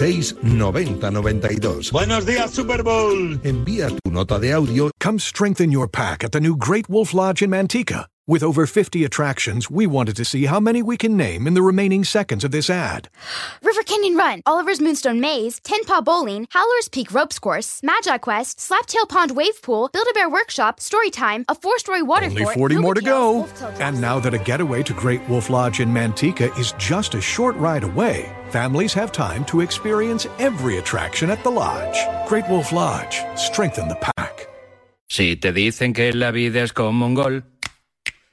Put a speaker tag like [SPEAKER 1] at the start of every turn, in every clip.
[SPEAKER 1] 69092.
[SPEAKER 2] Buenos días, Super Bowl.
[SPEAKER 1] Envía tu nota de audio.
[SPEAKER 3] Come strengthen your pack at the new Great Wolf Lodge in Manteca. With over 50 attractions, we wanted to see how many we can name in the remaining seconds of this ad.
[SPEAKER 4] River Canyon Run, Oliver's Moonstone Maze, Tin Paw Bowling, Howler's Peak Ropes Course, Magi Quest, Slaptail Pond Wave Pool, Build-A-Bear Workshop, Storytime, a four-story water
[SPEAKER 3] Only
[SPEAKER 4] fort,
[SPEAKER 3] 40 more to go. And now that a getaway to Great Wolf Lodge in Manteca is just a short ride away, families have time to experience every attraction at the lodge. Great Wolf Lodge, strengthen the pack.
[SPEAKER 5] Si te dicen que la vida es como un gol.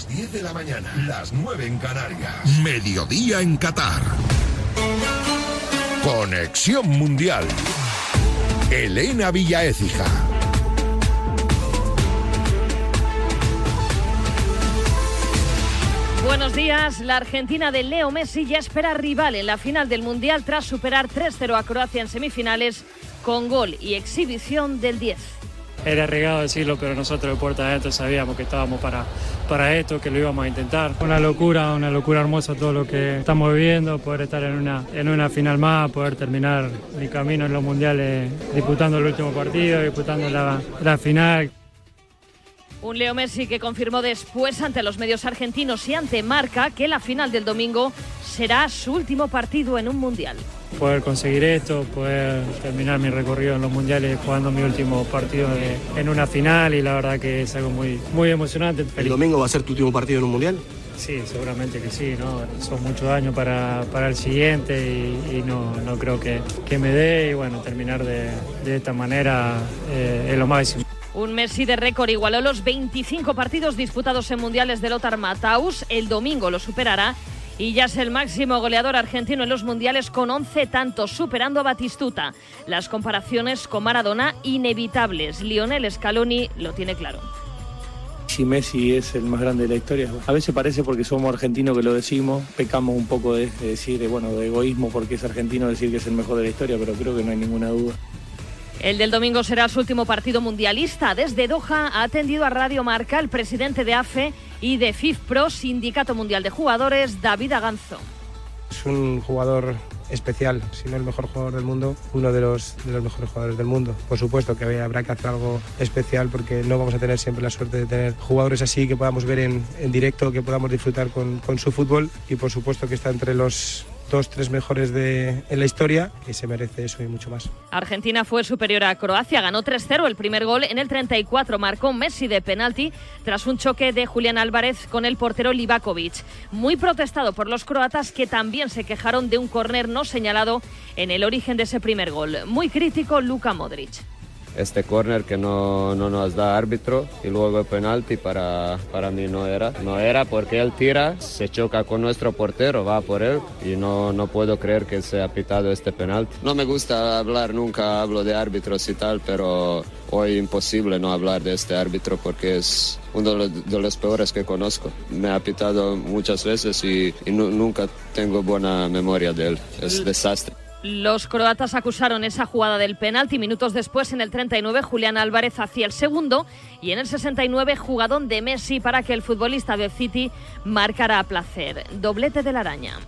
[SPEAKER 1] Las 10 de la mañana, las 9 en Canarias. Mediodía en Qatar. Conexión Mundial. Elena Villaécija.
[SPEAKER 6] Buenos días. La Argentina de Leo Messi ya espera rival en la final del Mundial tras superar 3-0 a Croacia en semifinales con gol y exhibición del 10.
[SPEAKER 7] Era arriesgado decirlo, pero nosotros de puerta adentro sabíamos que estábamos para, para esto, que lo íbamos a intentar. Una locura, una locura hermosa todo lo que estamos viviendo, poder estar en una, en una final más, poder terminar mi camino en los mundiales disputando el último partido, disputando la, la final.
[SPEAKER 6] Un Leo Messi que confirmó después ante los medios argentinos y ante Marca que la final del domingo será su último partido en un mundial.
[SPEAKER 7] Poder conseguir esto, poder terminar mi recorrido en los mundiales jugando mi último partido de- en una final y la verdad que es algo muy, muy emocionante.
[SPEAKER 8] ¿El
[SPEAKER 7] Feliz.
[SPEAKER 8] domingo va a ser tu último partido en un mundial?
[SPEAKER 7] Sí, seguramente que sí, ¿no? Son muchos años para, para el siguiente y, y no, no creo que, que me dé y bueno, terminar de, de esta manera eh, es lo máximo.
[SPEAKER 6] Un Messi de récord igualó los 25 partidos disputados en mundiales de Lothar Matthaus. El domingo lo superará y ya es el máximo goleador argentino en los mundiales con 11 tantos, superando a Batistuta. Las comparaciones con Maradona inevitables. Lionel Scaloni lo tiene claro.
[SPEAKER 8] Si Messi es el más grande de la historia. A veces parece porque somos argentinos que lo decimos, pecamos un poco de, de decir, bueno, de egoísmo porque es argentino decir que es el mejor de la historia, pero creo que no hay ninguna duda.
[SPEAKER 6] El del domingo será su último partido mundialista. Desde Doha ha atendido a Radio Marca el presidente de AFE y de FIFPro, Sindicato Mundial de Jugadores, David Aganzo.
[SPEAKER 9] Es un jugador especial, si no el mejor jugador del mundo, uno de los, de los mejores jugadores del mundo. Por supuesto que habrá que hacer algo especial porque no vamos a tener siempre la suerte de tener jugadores así que podamos ver en, en directo, que podamos disfrutar con, con su fútbol y por supuesto que está entre los dos, tres mejores de, en la historia y se merece eso y mucho más.
[SPEAKER 6] Argentina fue superior a Croacia, ganó 3-0 el primer gol en el 34, marcó Messi de penalti tras un choque de Julián Álvarez con el portero Livakovic. Muy protestado por los croatas que también se quejaron de un córner no señalado en el origen de ese primer gol. Muy crítico Luka Modric.
[SPEAKER 10] Este córner que no, no nos da árbitro y luego el penalti para, para mí no era. No era porque él tira, se choca con nuestro portero, va por él y no, no puedo creer que se ha pitado este penalti. No me gusta hablar, nunca hablo de árbitros y tal, pero hoy imposible no hablar de este árbitro porque es uno de los, de los peores que conozco. Me ha pitado muchas veces y, y nu- nunca tengo buena memoria de él. Es desastre.
[SPEAKER 6] Los croatas acusaron esa jugada del penalti. Minutos después, en el 39, Julián Álvarez hacía el segundo. Y en el 69, jugadón de Messi para que el futbolista del City marcara a placer. Doblete de la araña.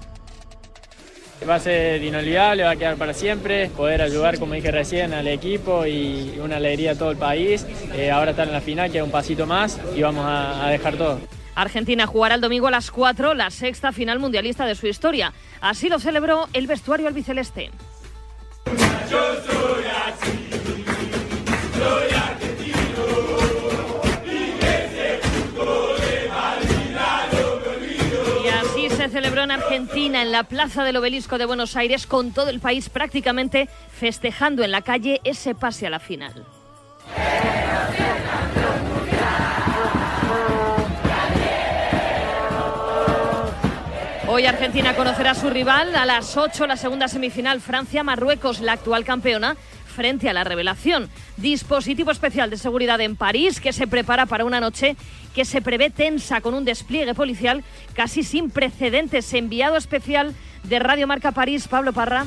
[SPEAKER 11] Va a ser inolvidable, va a quedar para siempre, poder ayudar, como dije recién, al equipo y una alegría a todo el país. Eh, ahora estar en la final, queda un pasito más y vamos a dejar todo.
[SPEAKER 6] Argentina jugará el domingo a las 4 la sexta final mundialista de su historia. Así lo celebró el vestuario albiceleste. Y así se celebró en Argentina, en la Plaza del Obelisco de Buenos Aires, con todo el país prácticamente festejando en la calle ese pase a la final. Hoy Argentina conocerá a su rival a las 8, la segunda semifinal Francia-Marruecos, la actual campeona, frente a la revelación. Dispositivo especial de seguridad en París que se prepara para una noche que se prevé tensa con un despliegue policial casi sin precedentes. Enviado especial de Radio Marca París, Pablo Parra.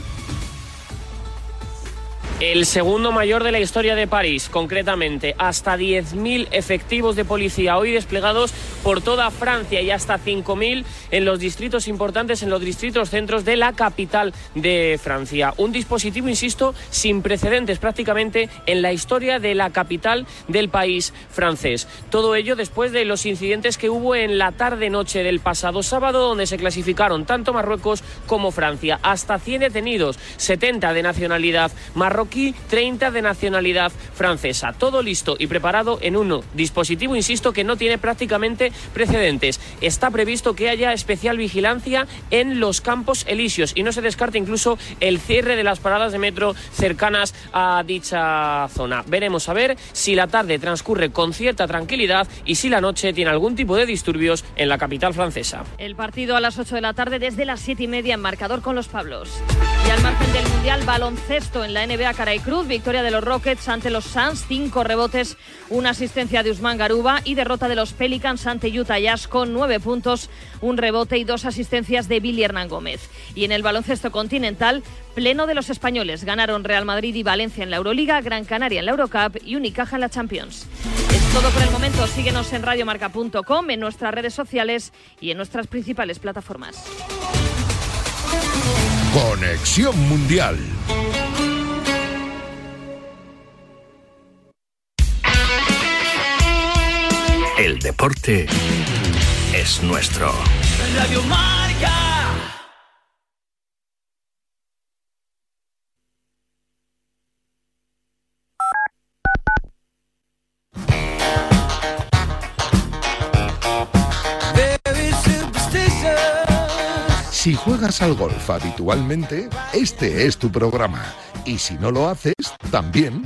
[SPEAKER 12] El segundo mayor de la historia de París, concretamente, hasta 10.000 efectivos de policía hoy desplegados por toda Francia y hasta 5.000 en los distritos importantes, en los distritos centros de la capital de Francia. Un dispositivo, insisto, sin precedentes prácticamente en la historia de la capital del país francés. Todo ello después de los incidentes que hubo en la tarde-noche del pasado sábado, donde se clasificaron tanto Marruecos como Francia. Hasta 100 detenidos, 70 de nacionalidad marroquí 30 de nacionalidad francesa. Todo listo y preparado en un dispositivo, insisto, que no tiene prácticamente precedentes. Está previsto que haya especial vigilancia en los campos elíseos y no se descarta incluso el cierre de las paradas de metro cercanas a dicha zona. Veremos a ver si la tarde transcurre con cierta tranquilidad y si la noche tiene algún tipo de disturbios en la capital francesa.
[SPEAKER 6] El partido a las 8 de la tarde desde las 7 y media en marcador con los Pablos. Y al margen del Mundial, baloncesto en la NBA Caray Cruz, victoria de los Rockets ante los Suns, cinco rebotes, una asistencia de Usman Garuba y derrota de los Pelicans ante Utah Jazz con nueve puntos, un rebote y dos asistencias de Billy Hernán Gómez. Y en el baloncesto continental, pleno de los españoles. Ganaron Real Madrid y Valencia en la Euroliga, Gran Canaria en la Eurocup y Unicaja en la Champions. Es todo por el momento. Síguenos en radiomarca.com, en nuestras redes sociales y en nuestras principales plataformas.
[SPEAKER 1] Conexión Mundial.
[SPEAKER 13] El deporte es nuestro.
[SPEAKER 14] Radio Marca.
[SPEAKER 1] Si juegas al golf habitualmente, este es tu programa. Y si no lo haces, también.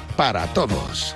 [SPEAKER 1] para todos.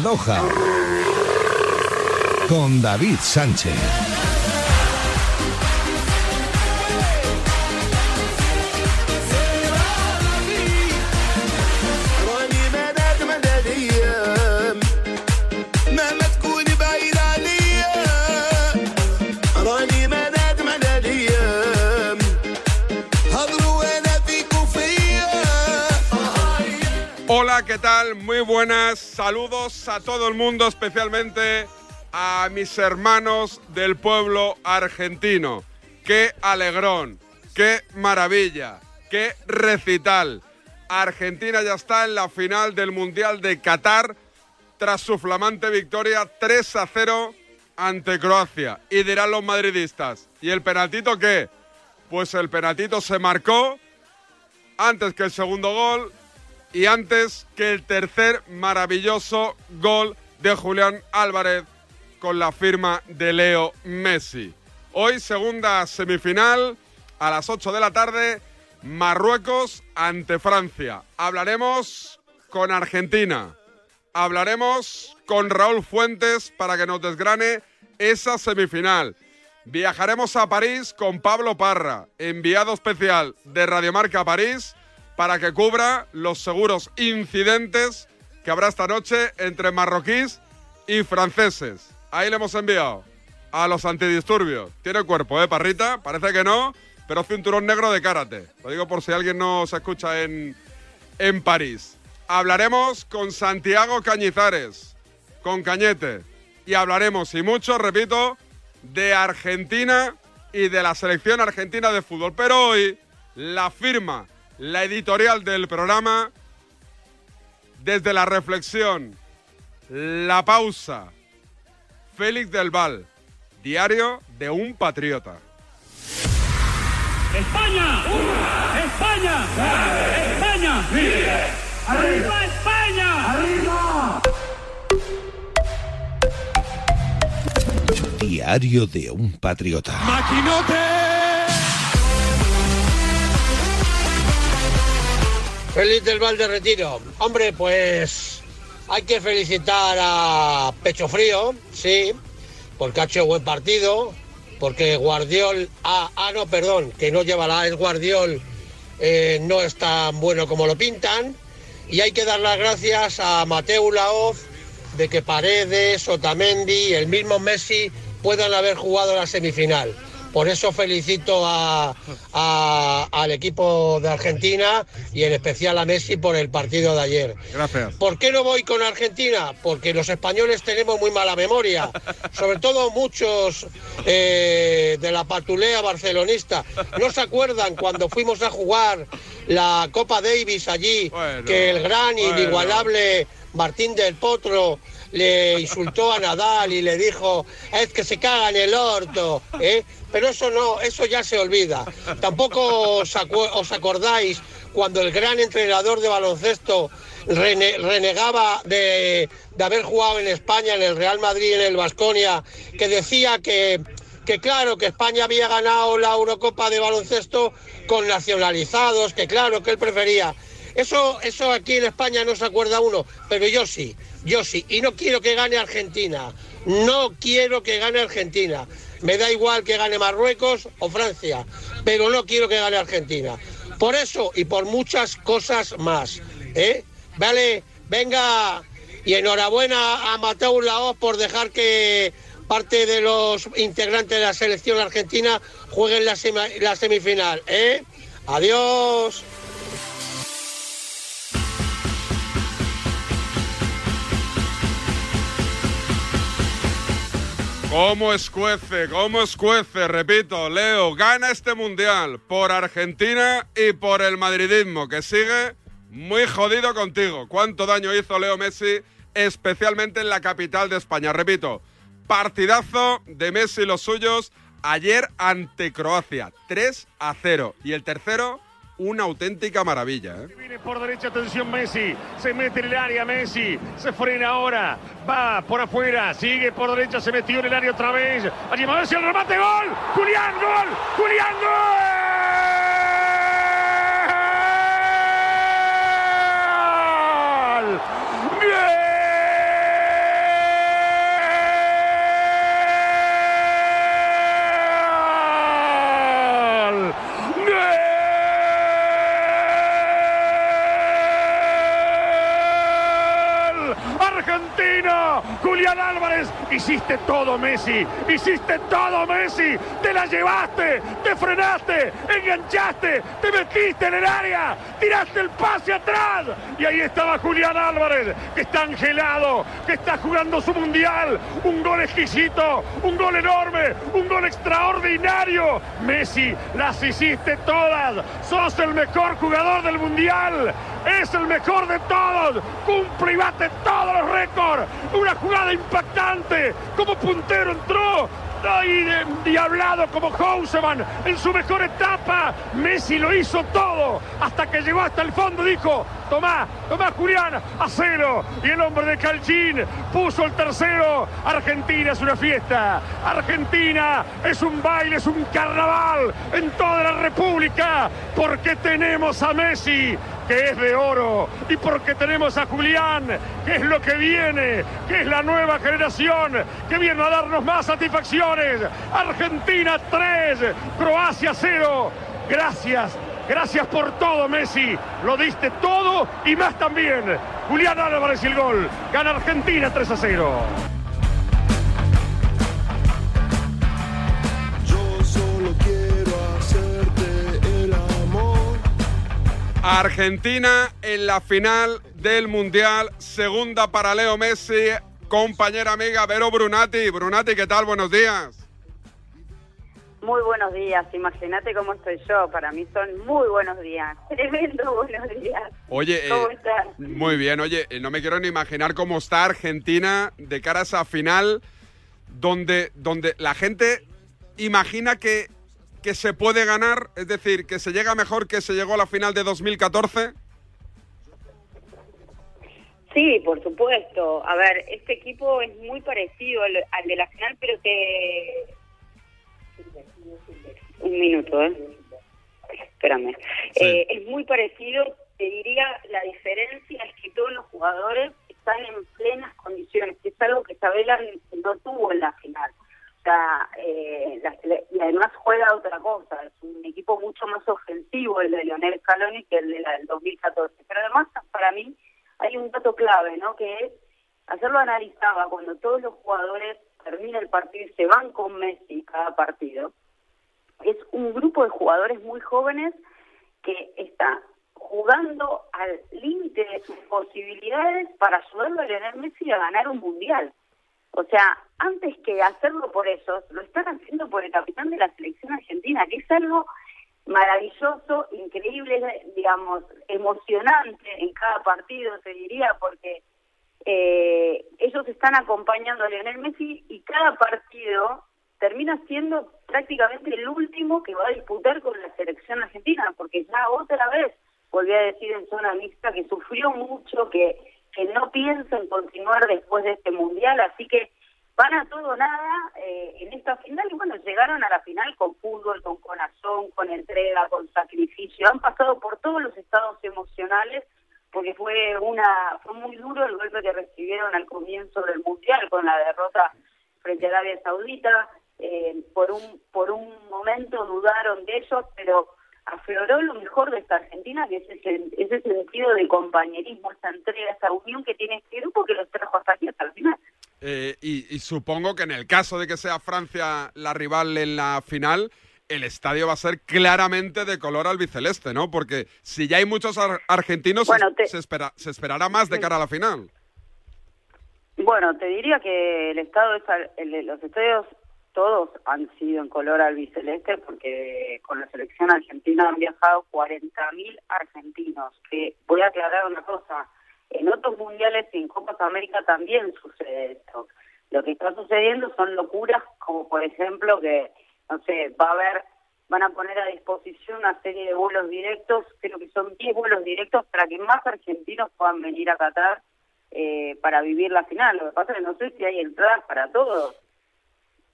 [SPEAKER 1] Doha. Con David Sánchez.
[SPEAKER 15] Hola, ¿qué tal? Muy buenas. Saludos a todo el mundo, especialmente a mis hermanos del pueblo argentino. ¡Qué alegrón! ¡Qué maravilla! ¡Qué recital! Argentina ya está en la final del Mundial de Qatar tras su flamante victoria 3 a 0 ante Croacia. Y dirán los madridistas, ¿y el penaltito qué? Pues el penaltito se marcó antes que el segundo gol y antes que el tercer maravilloso gol de Julián Álvarez con la firma de Leo Messi. Hoy segunda semifinal a las 8 de la tarde, Marruecos ante Francia. Hablaremos con Argentina. Hablaremos con Raúl Fuentes para que nos desgrane esa semifinal. Viajaremos a París con Pablo Parra, enviado especial de Radiomarca París, para que cubra los seguros incidentes que habrá esta noche entre marroquíes y franceses. Ahí le hemos enviado a los antidisturbios. Tiene cuerpo, ¿eh, Parrita? Parece que no, pero cinturón negro de karate. Lo digo por si alguien no se escucha en, en París. Hablaremos con Santiago Cañizares, con Cañete. Y hablaremos, y mucho, repito, de Argentina y de la selección argentina de fútbol. Pero hoy, la firma, la editorial del programa, desde la reflexión, la pausa, Félix del Val, diario de un patriota.
[SPEAKER 14] España, España, España, arriba España, arriba.
[SPEAKER 1] Diario de un patriota.
[SPEAKER 16] Feliz del Val de Retiro. Hombre, pues hay que felicitar a Pecho Frío, sí, porque ha hecho buen partido, porque Guardiol, ah, ah no, perdón, que no lleva la es Guardiol, eh, no es tan bueno como lo pintan. Y hay que dar las gracias a Mateo Laoz de que Paredes, Otamendi, el mismo Messi puedan haber jugado la semifinal. Por eso felicito a- a- al equipo de Argentina y en especial a Messi por el partido de ayer.
[SPEAKER 15] Gracias.
[SPEAKER 16] ¿Por qué no voy con Argentina? Porque los españoles tenemos muy mala memoria, sobre todo muchos eh, de la patulea barcelonista. ¿No se acuerdan cuando fuimos a jugar la Copa Davis allí, que el gran,
[SPEAKER 14] bueno.
[SPEAKER 16] inigualable Martín del Potro le insultó a Nadal y le dijo, es que se caga en el orto, ¿eh? Pero eso no, eso ya se olvida. Tampoco os, acordáis cuando el gran entrenador de baloncesto rene- renegaba de, de haber jugado en España, en el Real Madrid, en el Vasconia, que decía que, que claro, que España había ganado la Eurocopa de baloncesto con nacionalizados, que claro, que él prefería. Eso, eso aquí en España no se acuerda uno, pero yo sí, yo sí. Y no quiero que gane Argentina. No quiero que gane Argentina. Me da igual que gane Marruecos o Francia, pero no quiero que gane Argentina. Por eso y por muchas cosas más. ¿eh? Vale, venga. Y enhorabuena a Mateo Laoz por dejar que parte de los integrantes de la selección argentina jueguen la semifinal. ¿eh? Adiós.
[SPEAKER 15] ¿Cómo escuece? ¿Cómo escuece? Repito, Leo, gana este mundial por Argentina y por el madridismo, que sigue muy jodido contigo. ¿Cuánto daño hizo Leo Messi, especialmente en la capital de España? Repito, partidazo de Messi y los suyos ayer ante Croacia, 3 a 0. Y el tercero, una auténtica maravilla. ¿eh?
[SPEAKER 17] Viene por derecha, atención Messi. Se mete en el área Messi. Se frena ahora. Va por afuera. Sigue por derecha. Se metió en el área otra vez. Allí Messi el remate. Gol. Julián, gol. Julián, gol. Julián Álvarez, hiciste todo Messi, hiciste todo Messi, te la llevaste, te frenaste, enganchaste, te metiste en el área, tiraste el pase atrás. Y ahí estaba Julián Álvarez, que está angelado, que está jugando su mundial, un gol exquisito, un gol enorme, un gol extraordinario. Messi, las hiciste todas, sos el mejor jugador del mundial, es el mejor de todos, cumple y bate todos los récords, una jugada impactante, como puntero entró, de- diablado como Houseman en su mejor etapa. Messi lo hizo todo hasta que llegó hasta el fondo. Dijo: Tomá, tomá Julián, a cero. Y el hombre de Calchín puso el tercero. Argentina es una fiesta. Argentina es un baile, es un carnaval en toda la República. Porque tenemos a Messi que es de oro, y porque tenemos a Julián, que es lo que viene, que es la nueva generación, que viene a darnos más satisfacciones. Argentina 3, Croacia 0. Gracias, gracias por todo, Messi. Lo diste todo y más también. Julián Álvarez y el gol. Gana Argentina 3 a 0.
[SPEAKER 15] Argentina en la final del Mundial, segunda para Leo Messi, compañera amiga Vero Brunati. Brunati, ¿qué tal? Buenos días.
[SPEAKER 18] Muy buenos días, imagínate cómo estoy yo, para mí son muy buenos días, tremendo buenos días.
[SPEAKER 15] Oye,
[SPEAKER 18] ¿Cómo
[SPEAKER 15] eh,
[SPEAKER 18] estás?
[SPEAKER 15] muy bien, oye, eh, no me quiero ni imaginar cómo está Argentina de cara a esa final donde, donde la gente imagina que, que se puede ganar, es decir, que se llega mejor que se llegó a la final de 2014.
[SPEAKER 18] Sí, por supuesto. A ver, este equipo es muy parecido al, al de la final, pero que... Un minuto, ¿eh? Espérame. Eh, es muy parecido, te diría, la diferencia es que todos los jugadores están en plenas condiciones, que es algo que Isabela no tuvo en la final. O eh, la y además juega otra cosa, es un equipo mucho más ofensivo el de Leonel Scaloni que el de la del 2014. Pero además, para mí, hay un dato clave, ¿no? Que es, hacerlo analizaba, cuando todos los jugadores terminan el partido y se van con Messi cada partido, es un grupo de jugadores muy jóvenes que está jugando al límite de sus posibilidades para ayudarlo a Lionel Messi a ganar un mundial. O sea, antes que hacerlo por ellos, lo están haciendo por el capitán de la selección argentina, que es algo maravilloso, increíble, digamos, emocionante en cada partido, te diría, porque eh, ellos están acompañando a Lionel Messi y cada partido termina siendo prácticamente el último que va a disputar con la selección argentina, porque ya otra vez volví a decir en zona mixta que sufrió mucho, que, que no piensa en continuar después de este mundial, así que van a todo nada eh, en esta final y bueno, llegaron a la final con fútbol, con corazón, con entrega, con sacrificio, han pasado por todos los estados emocionales porque fue una fue muy duro el golpe que recibieron al comienzo del mundial con la derrota frente a Arabia Saudita eh, por un por un momento dudaron de ellos pero afloró lo mejor de esta Argentina que es ese, ese sentido de compañerismo esa entrega esa unión que tiene este grupo que los trajo hasta aquí hasta el final
[SPEAKER 15] Eh, y, y supongo que en el caso de que sea Francia la rival en la final, el estadio va a ser claramente de color albiceleste, ¿no? Porque si ya hay muchos ar- argentinos,
[SPEAKER 18] Bueno,
[SPEAKER 15] se-
[SPEAKER 18] te-
[SPEAKER 15] se, espera, se esperará más de cara a la final.
[SPEAKER 18] Bueno, te diría que el estado es el- los estadios todos han sido en color albiceleste porque con la selección argentina han viajado 40.000 argentinos. Que voy a aclarar una cosa, en otros mundiales y en Copas América también sucede esto. Lo que está sucediendo son locuras como por ejemplo que, no sé, va a haber van a poner a disposición una serie de vuelos directos, creo que son 10 vuelos directos para que más argentinos puedan venir a Qatar eh, para vivir la final. Lo que pasa es que no sé si hay entradas para todos,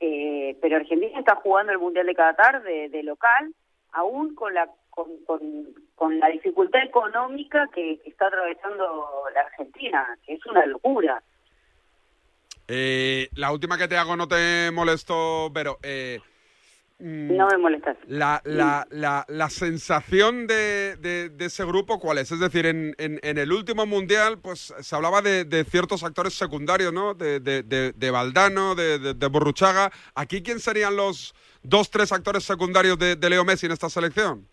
[SPEAKER 18] eh, pero Argentina está jugando el Mundial de Qatar de, local, aún con la con, con, la dificultad económica que, que está atravesando la Argentina, que es una locura.
[SPEAKER 15] Eh, la última que te hago no te molesto, pero... Eh,
[SPEAKER 18] No me molestas.
[SPEAKER 15] La, la, la, la sensación de, de, de ese grupo, ¿cuál es? Es decir, en, en, en el último mundial, pues se hablaba de, de ciertos actores secundarios, ¿no? De, de, de, de Valdano, de, Borruchaga. ¿Aquí quién serían los dos, tres actores secundarios de, de Leo Messi en esta selección?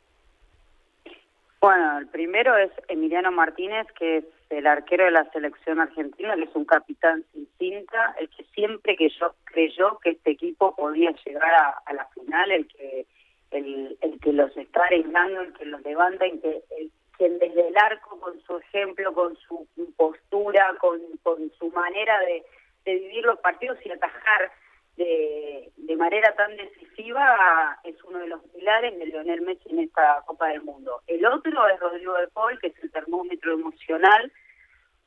[SPEAKER 18] Bueno, el primero es Emiliano Martínez, que es el arquero de la selección argentina, que es un capitán sin cinta, el que siempre que yo creyó que este equipo podía llegar a, la final, el que el, el que los está arreglando, el que los levanta, el que el, quien desde el arco, con su ejemplo, con su postura, con, con su manera de, de vivir los partidos y atajar de, de manera tan decisiva es uno de los pilares de Leonel Messi en esta Copa del Mundo. El otro es Rodrigo de Paul, que es el termómetro emocional,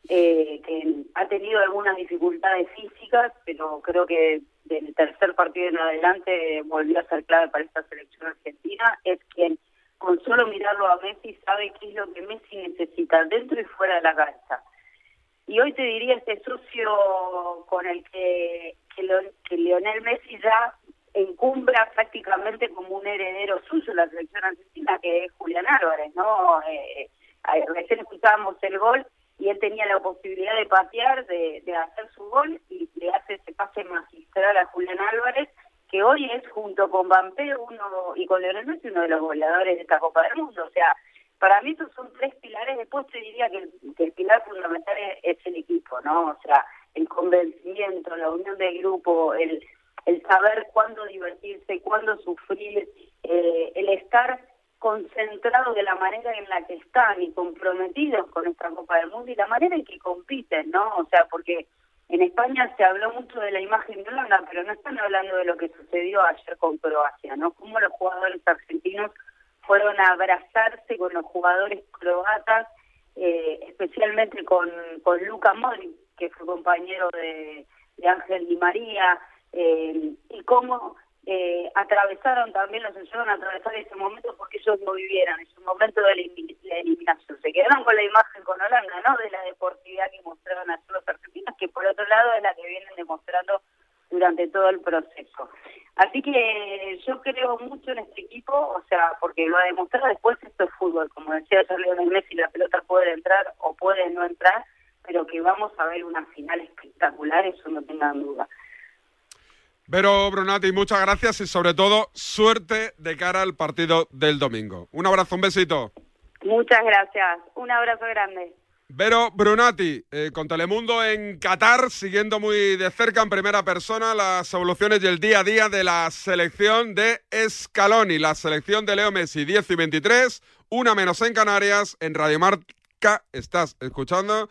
[SPEAKER 18] eh, que ha tenido algunas dificultades físicas, pero creo que del tercer partido en adelante volvió a ser clave para esta selección argentina. Es quien, con solo mirarlo a Messi, sabe qué es lo que Messi necesita dentro y fuera de la cancha. Y hoy te diría este socio con el que, que, lo, que Lionel Messi ya encumbra prácticamente como un heredero suyo la selección argentina, que es Julián Álvarez, ¿no? Eh, eh, recién escuchábamos el gol y él tenía la posibilidad de patear, de, hacer su gol y le hace ese pase magistral a Julián Álvarez, que hoy es junto con Mbappé uno y con Lionel Messi uno de los goleadores de esta Copa del Mundo. O sea, para mí estos son tres pilares. Después te diría que el, que el pilar fundamental es el equipo, ¿no? O sea, el convencimiento, la unión del grupo, el, el saber cuándo divertirse, cuándo sufrir, eh, el estar concentrados de la manera en la que están y comprometidos con esta Copa del Mundo y la manera en que compiten, ¿no? O sea, porque en España se habló mucho de la imagen de Holanda, pero no están hablando de lo que sucedió ayer con Croacia, ¿no? Cómo los jugadores argentinos fueron a abrazarse con los jugadores croatas, eh, especialmente con, con Luka Modric, que fue compañero de, Ángel Di María, eh, y cómo eh, atravesaron también, los ayudaron a atravesar ese momento porque ellos no vivieran ese momento de la, elim- la eliminación. Se quedaron con la imagen con Holanda, ¿no? De la deportividad que mostraron a los argentinos, que por otro lado es la que vienen demostrando durante todo el proceso. Así que yo creo mucho en este equipo, o sea, porque lo ha demostrado después esto es fútbol, como decía Lionel Messi, la pelota puede entrar o puede no entrar, pero que vamos a ver una final espectacular, eso no tengan duda.
[SPEAKER 15] Vero Brunati, muchas gracias y sobre todo suerte de cara al partido del domingo. Un abrazo, un besito.
[SPEAKER 18] Muchas gracias, un abrazo grande.
[SPEAKER 15] Vero Brunati, eh, con Telemundo en Qatar, siguiendo muy de cerca en primera persona las evoluciones y el día a día de la selección de Scaloni, la selección de Leo Messi, 10 y 23, una menos en Canarias, en Radio Marca, estás escuchando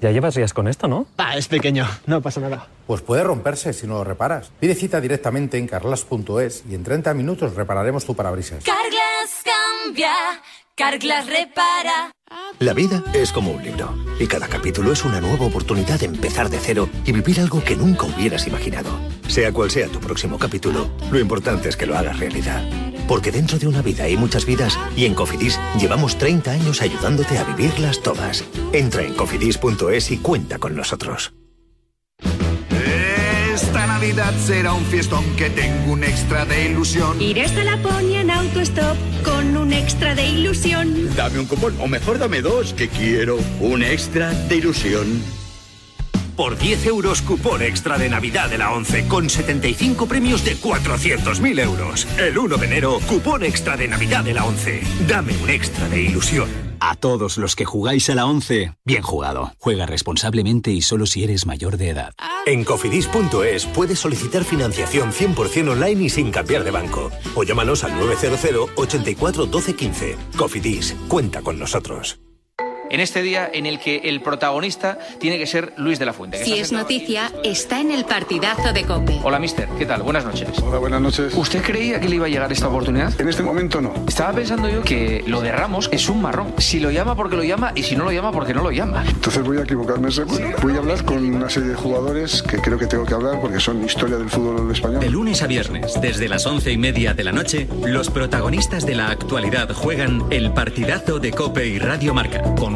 [SPEAKER 19] Ya llevas días con esto, ¿no?
[SPEAKER 20] Ah, es pequeño, no pasa nada. Pues puede romperse si no lo reparas. Pide cita directamente en carlas.es y en 30 minutos repararemos tu parabrisas.
[SPEAKER 21] Carglass cambia, Carglass repara.
[SPEAKER 13] La vida es como un libro y cada capítulo es una nueva oportunidad de empezar de cero y vivir algo que nunca hubieras imaginado. Sea cual sea tu próximo capítulo, lo importante es que lo hagas realidad. Porque dentro de una vida hay muchas vidas y en Cofidis llevamos 30 años ayudándote a vivirlas todas. Entra en cofidis.es y cuenta con nosotros.
[SPEAKER 22] Esta Navidad será un fiestón que tengo un extra de ilusión.
[SPEAKER 21] Iré hasta Laponia en autostop con un extra de ilusión.
[SPEAKER 22] Dame un cupón, o mejor dame dos, que quiero un extra de ilusión.
[SPEAKER 13] Por 10 euros, cupón extra de Navidad de la 11 con 75 premios de 400.000 euros. El 1 de enero, cupón extra de Navidad de la 11. Dame un extra de ilusión.
[SPEAKER 23] A todos los que jugáis a la 11, bien jugado. Juega responsablemente y solo si eres mayor de edad.
[SPEAKER 24] En cofidis.es puedes solicitar financiación 100% online y sin cambiar de banco. O llámanos al 900 84 12 15. Cofidis, cuenta con nosotros.
[SPEAKER 25] En este día en el que el protagonista tiene que ser Luis de la Fuente. que
[SPEAKER 21] Si es noticia, está en el partidazo de Cope.
[SPEAKER 25] Hola, mister. ¿Qué tal? Buenas noches.
[SPEAKER 26] Hola, buenas noches.
[SPEAKER 25] ¿Usted creía que le iba a llegar esta oportunidad?
[SPEAKER 26] En este momento no.
[SPEAKER 25] Estaba pensando yo que lo de Ramos es un marrón. Si lo llama porque lo llama y si no lo llama porque no lo llama.
[SPEAKER 26] Entonces voy a equivocarme seguro. Voy a hablar con una serie de jugadores que creo que tengo que hablar porque son historia del fútbol español.
[SPEAKER 23] De lunes a viernes, desde las once y media de la noche, los protagonistas de la actualidad juegan el partidazo de Cope y Radio Marca con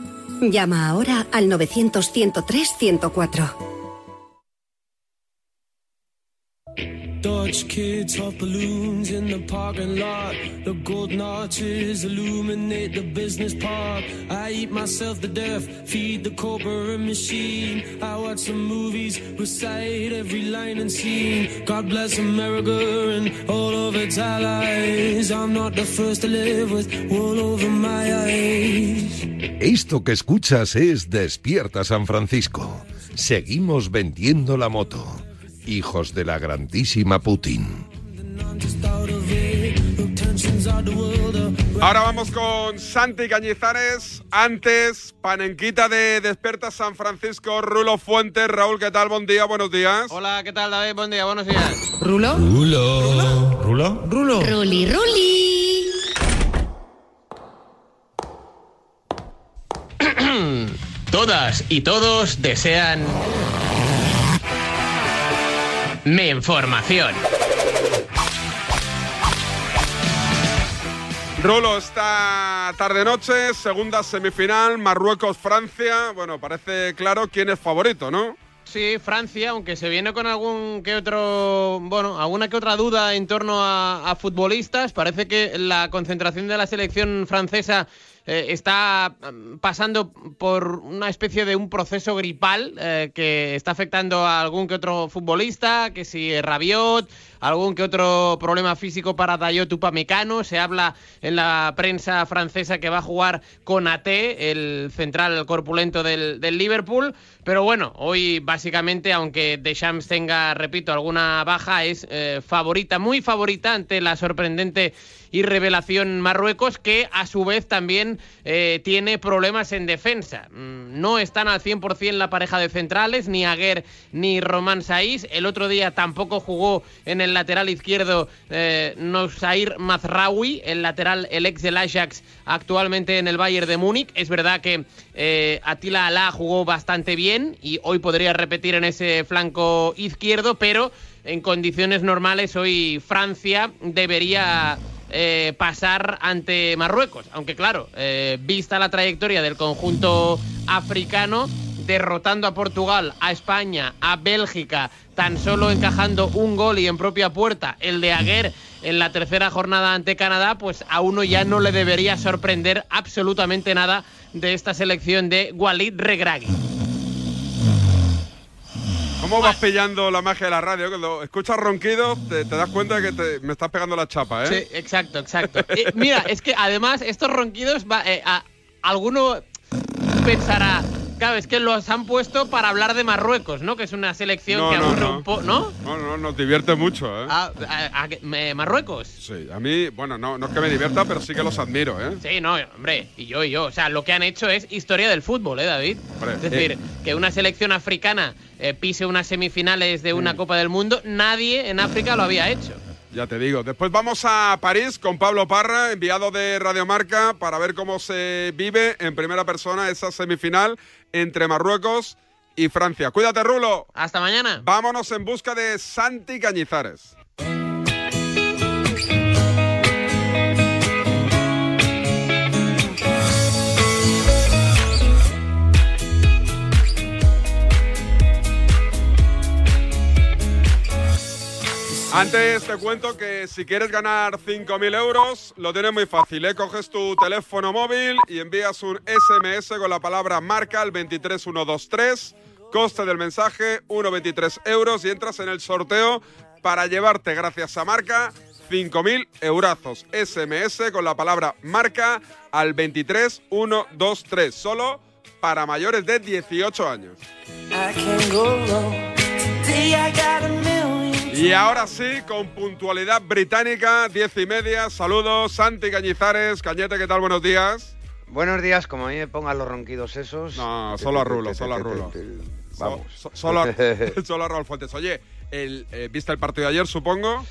[SPEAKER 21] Llama ahora al 900-103-104.
[SPEAKER 19] Dutch kids off balloons in the parking lot. The golden arches illuminate the business park. I eat myself to death, feed the corporate machine. I watch some movies, recite every line and scene. God bless America and all of its allies. I'm not the first to live with wool over my eyes.
[SPEAKER 1] Esto que escuchas es Despierta San Francisco. Seguimos vendiendo la moto. Hijos de la grandísima Putin.
[SPEAKER 15] Ahora vamos con Santi Cañizares. Antes, panenquita de Desperta San Francisco, Rulo Fuentes. Raúl, ¿qué tal? Buen día, buenos días.
[SPEAKER 27] Hola, ¿qué tal, David? Buen día, buenos días.
[SPEAKER 28] ¿Rulo?
[SPEAKER 1] Rulo.
[SPEAKER 15] ¿Rulo?
[SPEAKER 28] Rulo.
[SPEAKER 21] Ruli, Ruli.
[SPEAKER 27] Todas y todos desean... Mi información.
[SPEAKER 15] Rulo, esta tarde-noche, segunda semifinal, Marruecos-Francia. Bueno, parece claro quién es favorito, ¿no?
[SPEAKER 27] Sí, Francia, aunque se viene con algún que otro, bueno, alguna que otra duda en torno a, a futbolistas, parece que la concentración de la selección francesa eh, está mm, pasando por una especie de un proceso gripal eh, que está afectando a algún que otro futbolista, que si Rabiot, algún que otro problema físico para Dayot Upamecano. Se habla en la prensa francesa que va a jugar con AT, el central corpulento del, Liverpool. Pero bueno, hoy básicamente, aunque Deschamps tenga, repito, alguna baja, es eh, favorita, muy favorita ante la sorprendente y revelación Marruecos, que a su vez también eh, tiene problemas en defensa. Mm, No están al 100% la pareja de centrales, ni Aguer ni Román Saiz. El otro día tampoco jugó en el lateral izquierdo eh, Nosair Mazraoui, el lateral, el ex del Ajax, actualmente en el Bayern de Múnich. Es verdad que eh, Attila Alá jugó bastante bien y hoy podría repetir en ese flanco izquierdo, pero en condiciones normales hoy Francia debería eh, pasar ante Marruecos. Aunque claro, eh, vista la trayectoria del conjunto africano, derrotando a Portugal, a España, a Bélgica, tan solo encajando un gol y en propia puerta, el de Aguer en la tercera jornada ante Canadá, pues a uno ya no le debería sorprender absolutamente nada de esta selección de Walid Regragui.
[SPEAKER 15] ¿Cómo vas pillando la magia de la radio? Cuando escuchas ronquidos, te, te das cuenta de que te- me estás pegando la chapa, ¿eh?
[SPEAKER 27] Sí, exacto, exacto. Eh, mira, es que además estos ronquidos, va, eh, a- alguno pensará, claro, es que los han puesto para hablar de Marruecos, ¿no? Que es una selección
[SPEAKER 15] No,
[SPEAKER 27] que
[SPEAKER 15] no,
[SPEAKER 27] aburre
[SPEAKER 15] no.
[SPEAKER 27] un poco, ¿no?
[SPEAKER 15] No, no, nos divierte mucho, ¿eh?
[SPEAKER 27] Ah, a- a- me- Marruecos.
[SPEAKER 15] Sí, a mí, bueno, no, no es que me divierta, pero sí que los admiro, ¿eh?
[SPEAKER 27] Sí, no, hombre, y yo, y yo. O sea, lo que han hecho es historia del fútbol, ¿eh, David?
[SPEAKER 15] Hombre,
[SPEAKER 27] es decir,
[SPEAKER 15] eh.
[SPEAKER 27] que una selección africana eh, pise unas semifinales de
[SPEAKER 15] Mm.
[SPEAKER 27] una Copa del Mundo, nadie en África lo había hecho.
[SPEAKER 15] Ya te digo. Después vamos a París con Pablo Parra, enviado de Radiomarca, para ver cómo se vive en primera persona esa semifinal entre Marruecos y Francia. Cuídate, Rulo.
[SPEAKER 27] Hasta mañana.
[SPEAKER 15] Vámonos en busca de Santi Cañizares. Antes te cuento que si quieres ganar 5.000 euros, lo tienes muy fácil. ¿eh? Coges tu teléfono móvil y envías un SMS con la palabra marca al 23123. Coste del mensaje 1,23 euros y entras en el sorteo para llevarte, gracias a marca, 5.000 eurazos. SMS con la palabra marca al 23123. Solo para mayores de 18 años. Y ahora sí, con puntualidad británica, diez y media. Saludos, Santi Cañizares. Cañete, ¿qué tal? Buenos días.
[SPEAKER 29] Buenos días, como a mí me pongan los ronquidos esos.
[SPEAKER 15] No, solo a Rulo, solo a Rulo.
[SPEAKER 29] Vamos.
[SPEAKER 15] So- solo, solo a Raúl Fuentes. Oye, el, eh, ¿viste el partido de ayer, supongo?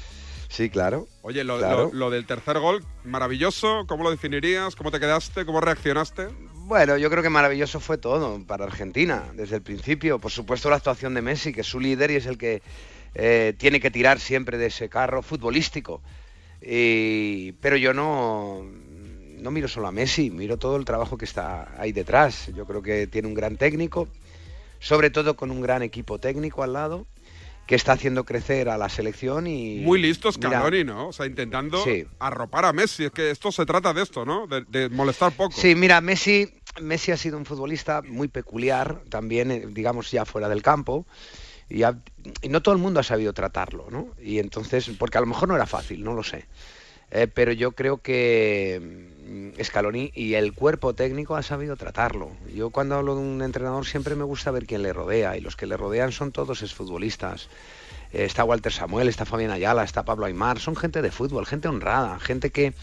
[SPEAKER 29] Sí, claro.
[SPEAKER 15] Oye, lo,
[SPEAKER 29] Claro.
[SPEAKER 15] lo- lo del tercer gol, maravilloso. ¿Cómo lo definirías? ¿Cómo te quedaste? ¿Cómo reaccionaste?
[SPEAKER 29] Bueno, yo creo que maravilloso fue todo para Argentina desde el principio. Por supuesto la actuación de Messi, que es su líder y es el que eh, tiene que tirar siempre de ese carro futbolístico. Y- pero yo no, no miro solo a Messi, miro todo el trabajo que está ahí detrás. Yo creo que tiene un gran técnico, sobre todo con un gran equipo técnico al lado, que está haciendo crecer a la selección y...
[SPEAKER 15] Muy listos Scaloni, ¿no? O sea, intentando
[SPEAKER 29] Sí.
[SPEAKER 15] arropar a Messi. Es que esto se trata de esto, ¿no? De, de molestar poco.
[SPEAKER 29] Sí, mira, Messi, Messi ha sido un futbolista muy peculiar, también, eh, digamos, ya fuera del campo. Y, no todo el mundo ha sabido tratarlo, ¿no? Y entonces, porque a lo mejor no era fácil, no lo sé. Eh, pero yo creo que mm, Scaloni y el cuerpo técnico ha sabido tratarlo. Yo cuando hablo de un entrenador siempre me gusta ver quién le rodea y los que le rodean son todos exfutbolistas. Eh, está Walter Samuel, está Fabián Ayala, está Pablo Aymar, son gente de fútbol, gente honrada, gente que,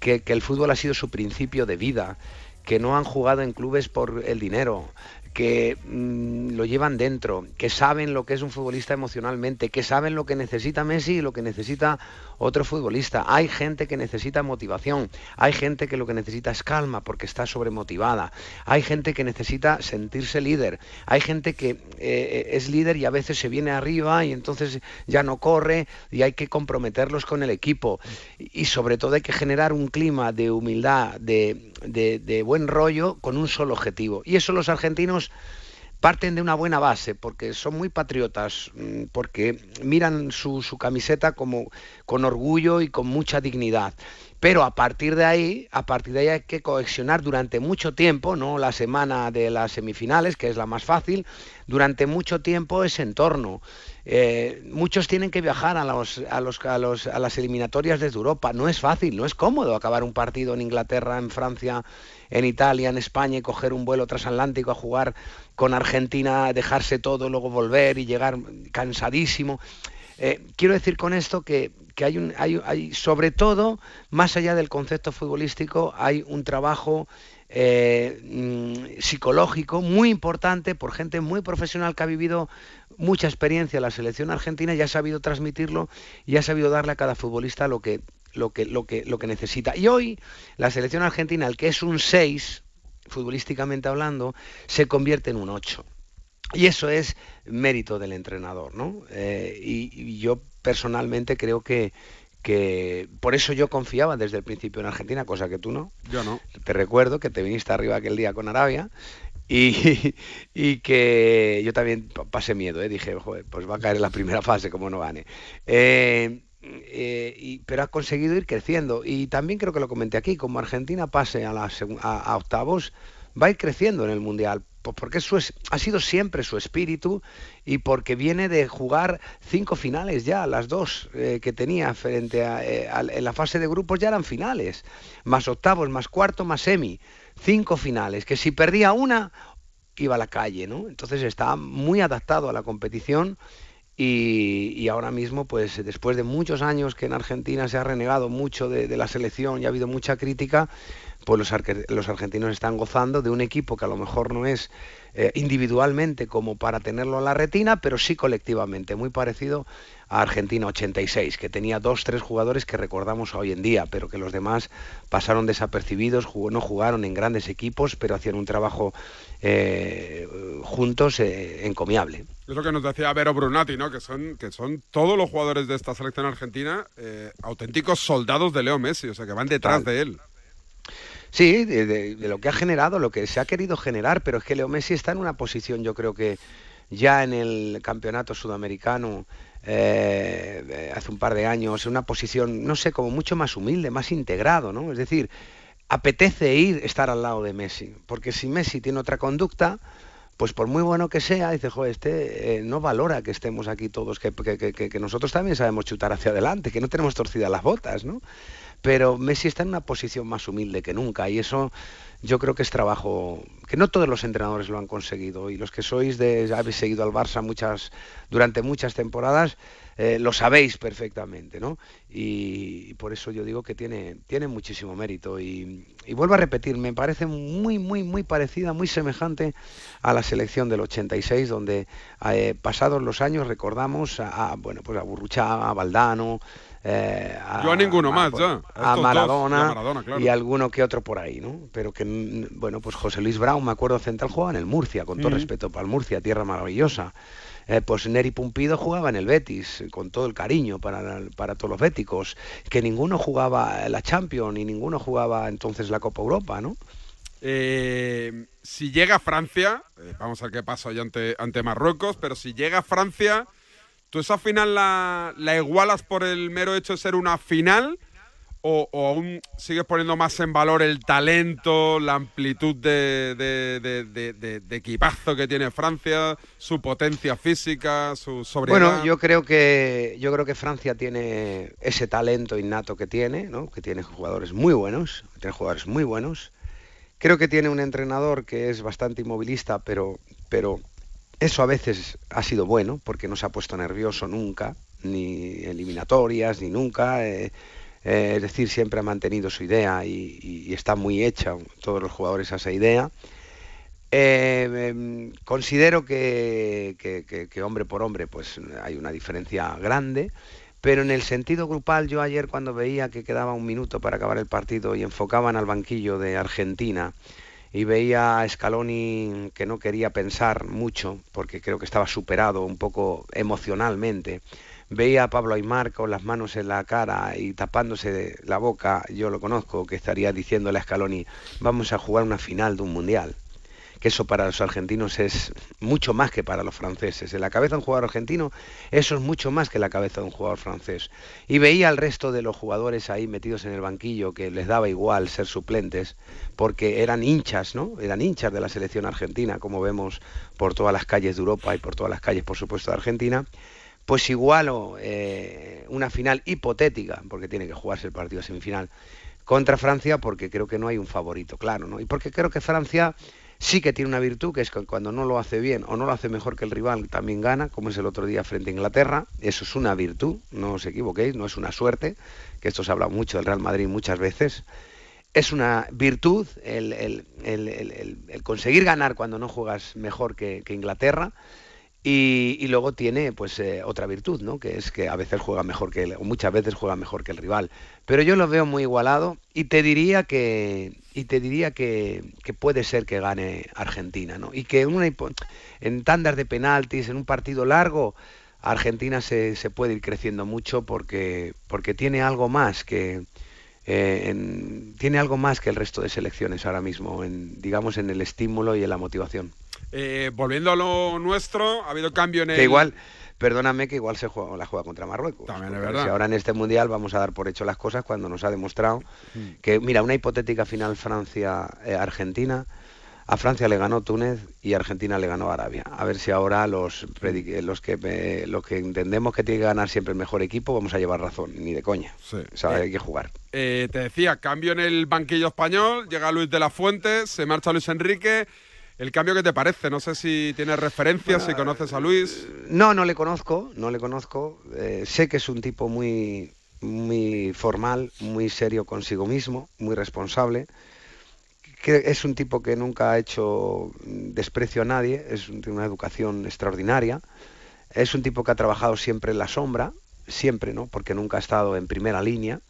[SPEAKER 29] que el fútbol ha sido su principio de vida, que no han jugado en clubes por el dinero, que mm, lo llevan dentro, que saben lo que es un futbolista emocionalmente, que saben lo que necesita Messi y lo que necesita otro futbolista. Hay gente que necesita motivación, hay gente que lo que necesita es calma porque está sobremotivada, hay gente que necesita sentirse líder, hay gente que eh, es líder y a veces se viene arriba y entonces ya no corre y hay que comprometerlos con el equipo y sobre todo hay que generar un clima de humildad, de- de buen rollo con un solo objetivo. Y eso los argentinos parten de una buena base, porque son muy patriotas, mm, porque miran su, su camiseta como con orgullo y con mucha dignidad. Pero a partir de ahí, a partir de ahí hay que cohesionar durante mucho tiempo, no la semana de las semifinales, que es la más fácil, durante mucho tiempo ese entorno. Eh, muchos tienen que viajar a, a las eliminatorias desde Europa. No es fácil, no es cómodo acabar un partido en Inglaterra, en Francia, en Italia, en España y coger un vuelo transatlántico a jugar con Argentina, dejarse todo, luego volver y llegar cansadísimo. Eh, quiero decir con esto que, que hay, un, hay, hay, sobre todo, más allá del concepto futbolístico, hay un trabajo eh, mm, psicológico muy importante por gente muy profesional que ha vivido mucha experiencia en la selección argentina y ha sabido transmitirlo y ha sabido darle a cada futbolista lo que, lo que, lo que, lo que necesita. Y hoy la selección argentina, el que es un 6, futbolísticamente hablando, se convierte en un 8. Y eso es mérito del entrenador, ¿no? Eh, y, y yo personalmente creo que, que por eso yo confiaba desde el principio en Argentina, cosa que tú no.
[SPEAKER 15] Yo no.
[SPEAKER 29] Te recuerdo que te viniste arriba aquel día con Arabia y, y que yo también pa- pasé miedo, ¿eh? dije, joder, pues va a caer en la primera fase como no gane. Eh, eh, y- pero ha conseguido ir creciendo y también creo que lo comenté aquí, como Argentina pase a, la a, a octavos, va a ir creciendo en el Mundial, porque eso es, ha sido siempre su espíritu y porque viene de jugar cinco finales ya, las dos eh, que tenía frente a, eh, en la fase de grupos ya eran finales, más octavos, más cuarto, más semi, cinco finales, que si perdía una iba a la calle, ¿no? Entonces está muy adaptado a la competición y, y ahora mismo, pues después de muchos años que en Argentina se ha renegado mucho de, de la selección y ha habido mucha crítica, pues los, argentinos están gozando de un equipo que a lo mejor no es eh, individualmente como para tenerlo a la retina, pero sí colectivamente, muy parecido a Argentina 86, que tenía dos, tres jugadores que recordamos hoy en día, pero que los demás pasaron desapercibidos, jugó- no jugaron en grandes equipos, pero hacían un trabajo eh, juntos eh, encomiable.
[SPEAKER 15] Es lo que nos decía Vero Brunati, ¿no? Que son, que son todos los jugadores de esta selección argentina auténticos soldados de Leo Messi, o sea, que van detrás de él.
[SPEAKER 29] Sí, de, lo que ha generado, lo que se ha querido generar, pero es que Leo Messi está en una posición, yo creo que, ya en el campeonato sudamericano eh, hace un par de años en una posición, no sé, como mucho más humilde, más integrado, ¿no? Es decir, apetece ir, estar al lado de Messi, porque si Messi tiene otra conducta, pues por muy bueno que sea, dice, joder, este eh, no valora que estemos aquí todos, que, que, que nosotros también sabemos chutar hacia adelante, que no tenemos torcidas las botas, ¿no? Pero Messi está en una posición más humilde que nunca y eso yo creo que es trabajo que no todos los entrenadores lo han conseguido y los que sois de habéis seguido al Barça durante muchas temporadas eh, lo sabéis perfectamente, ¿no? Y, por eso yo digo que tiene, tiene muchísimo mérito. Y, y, vuelvo a repetir, me parece muy, muy, muy parecida, muy semejante a la selección del 86, donde eh, pasados los años recordamos a, a, bueno, pues a Burruchaga, a Valdano, eh, a,
[SPEAKER 15] Yo a ninguno
[SPEAKER 29] a,
[SPEAKER 15] más, ya.
[SPEAKER 29] A Maradona,
[SPEAKER 15] dos, y, a Maradona claro.
[SPEAKER 29] y alguno que otro por ahí, ¿no? Pero que, bueno, pues José Luis Brown, me acuerdo, central jugaba en el Murcia, con todo mm. respeto para el Murcia, tierra maravillosa. Eh, pues Neri Pumpido jugaba en el Betis, con todo el cariño para, para todos los béticos, que ninguno jugaba la Champions y ninguno jugaba entonces la Copa Europa, ¿no?
[SPEAKER 15] Eh, si llega Francia, eh, vamos a ver qué pasa hoy ante, ante Marruecos, pero si llega Francia, ¿tú esa final la, la igualas por el mero hecho de ser una final? O, o, aún sigues poniendo más en valor el talento, la amplitud de, de, de, de, equipazo que tiene Francia, su potencia física, su sobriedad?
[SPEAKER 29] Bueno, yo creo que yo creo que Francia tiene ese talento innato que tiene, ¿no? que tiene jugadores muy buenos, tiene jugadores muy buenos. Creo que tiene un entrenador que es bastante inmovilista, pero, pero eso a veces ha sido bueno, porque no se ha puesto nervioso nunca, ni eliminatorias, ni nunca. Eh, eh, es decir, siempre ha mantenido su idea y, está muy hecha todos los jugadores a esa idea. Eh, eh, considero que, que, que, que, hombre por hombre pues hay una diferencia grande, pero en el sentido grupal yo ayer cuando veía que quedaba un minuto para acabar el partido y enfocaban al banquillo de Argentina y veía a Scaloni que no quería pensar mucho porque creo que estaba superado un poco emocionalmente veía a Pablo Aymar con las manos en la cara y tapándose la boca, yo lo conozco, que estaría diciéndole a Scaloni, vamos a jugar una final de un mundial. Que eso para los argentinos es mucho más que para los franceses. En la cabeza de un jugador argentino, eso es mucho más que la cabeza de un jugador francés. Y veía al resto de los jugadores ahí metidos en el banquillo que les daba igual ser suplentes, porque eran hinchas, ¿no? Eran hinchas de la selección argentina, como vemos por todas las calles de Europa y por todas las calles, por supuesto, de Argentina pues igualo eh, una final hipotética, porque tiene que jugarse el partido semifinal, contra Francia, porque creo que no hay un favorito, claro, ¿no? Y porque creo que Francia sí que tiene una virtud, que es que cuando no lo hace bien o no lo hace mejor que el rival, también gana, como es el otro día frente a Inglaterra. Eso es una virtud, no os equivoquéis, no es una suerte, que esto se ha hablado mucho del Real Madrid muchas veces. Es una virtud el, conseguir ganar cuando no juegas mejor que Inglaterra y, luego tiene pues eh, otra virtud, ¿no? Que es que a veces juega mejor que el, o muchas veces juega mejor que el rival. Pero yo lo veo muy igualado y te diría que y te diría que, puede ser que gane Argentina, ¿no? Y que una, en tandas de penaltis, en un partido largo, Argentina se, puede ir creciendo mucho porque porque tiene algo más que eh, en, tiene algo más que el resto de selecciones ahora mismo, en, digamos en el estímulo y en la motivación.
[SPEAKER 15] Eh, volviendo a lo nuestro, ha habido cambio en el...
[SPEAKER 29] Que igual, perdóname que igual se juega, la juega contra Marruecos.
[SPEAKER 15] También es verdad.
[SPEAKER 29] Si ahora en este mundial vamos a dar por hecho las cosas cuando nos ha demostrado mm. que, mira, una hipotética final Francia-Argentina, a Francia le ganó Túnez y a Argentina le ganó Arabia. A ver si ahora los, los, que, eh, los que entendemos que tiene que ganar siempre el mejor equipo vamos a llevar razón, ni de coña.
[SPEAKER 15] Sí.
[SPEAKER 29] O sea, eh, hay que jugar.
[SPEAKER 15] Eh, te decía, cambio en el banquillo español, llega Luis de la Fuente, se marcha Luis Enrique. ¿El cambio qué te parece? No sé si tienes referencias, bueno, si conoces a Luis.
[SPEAKER 29] No, no le conozco, no le conozco. Eh, sé que es un tipo muy, muy formal, muy serio consigo mismo, muy responsable. Que es un tipo que nunca ha hecho desprecio a nadie, es de una educación extraordinaria. Es un tipo que ha trabajado siempre en la sombra, siempre, ¿no? Porque nunca ha estado en primera línea.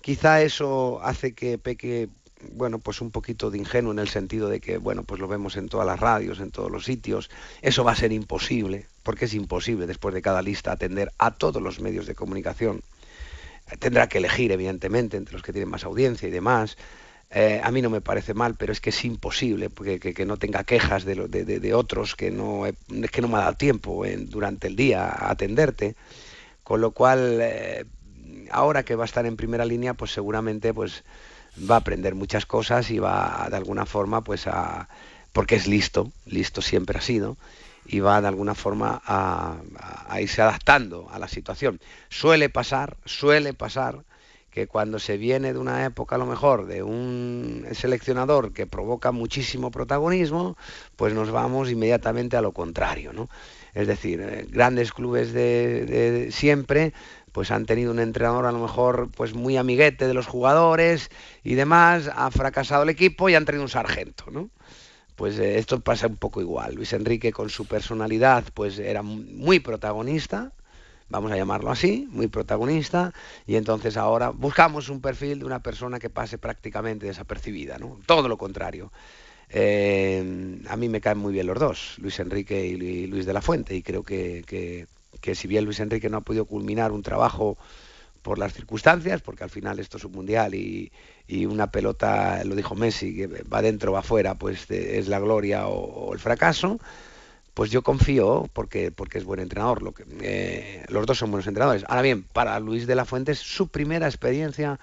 [SPEAKER 29] Quizá eso hace que peque bueno, pues un poquito de ingenuo en el sentido de que, bueno, pues lo vemos en todas las radios, en todos los sitios. Eso va a ser imposible, porque es imposible después de cada lista atender a todos los medios de comunicación. Tendrá que elegir, evidentemente, entre los que tienen más audiencia y demás. Eh, a mí no me parece mal, pero es que es imposible que, que- no tenga quejas de, de- de- otros que no, que no me ha dado tiempo en- durante el día a atenderte. Con lo cual, eh, ahora que va a estar en primera línea, pues seguramente pues va a aprender muchas cosas y va de alguna forma pues a porque es listo, listo siempre ha sido y va de alguna forma a, irse adaptando a la situación. Suele pasar, suele pasar que cuando se viene de una época a lo mejor de un seleccionador que provoca muchísimo protagonismo, pues nos vamos inmediatamente a lo contrario, ¿no? Es decir, eh, grandes clubes de siempre pues han tenido un entrenador a lo mejor pues muy amiguete de los jugadores y demás, ha fracasado el equipo y han traído un sargento, ¿no? Pues eh, esto pasa un poco igual. Luis Enrique con su personalidad pues era mu- muy protagonista, vamos a llamarlo así, muy protagonista, y entonces ahora buscamos un perfil de una persona que pase prácticamente desapercibida, ¿no? Todo lo contrario. Eh, a mí me caen muy bien los dos, Luis Enrique y Lu- Luis de la Fuente, y creo que- que si bien Luis Enrique no ha podido culminar un trabajo por las circunstancias, porque al final esto es un mundial y, y una pelota, lo dijo Messi, que va dentro o va afuera, pues es la gloria o, el fracaso, pues yo confío porque, porque es buen entrenador. Eh, los dos son buenos entrenadores. Ahora bien, para Luis de la Fuente es su primera experiencia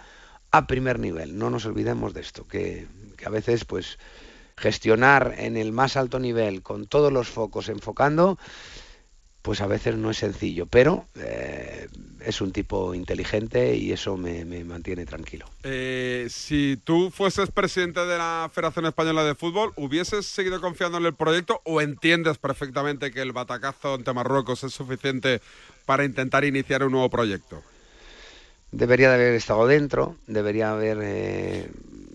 [SPEAKER 29] a primer nivel. No nos olvidemos de esto, que, que a veces pues gestionar en el más alto nivel con todos los focos enfocando, pues a veces no es sencillo, pero eh, es un tipo inteligente y eso me, me mantiene tranquilo.
[SPEAKER 15] Eh, si tú fueses presidente de la Federación Española de Fútbol, ¿hubieses seguido confiando en el proyecto o entiendes perfectamente que el batacazo ante Marruecos es suficiente para intentar iniciar un nuevo proyecto?
[SPEAKER 29] Debería de haber estado dentro, debería haber eh,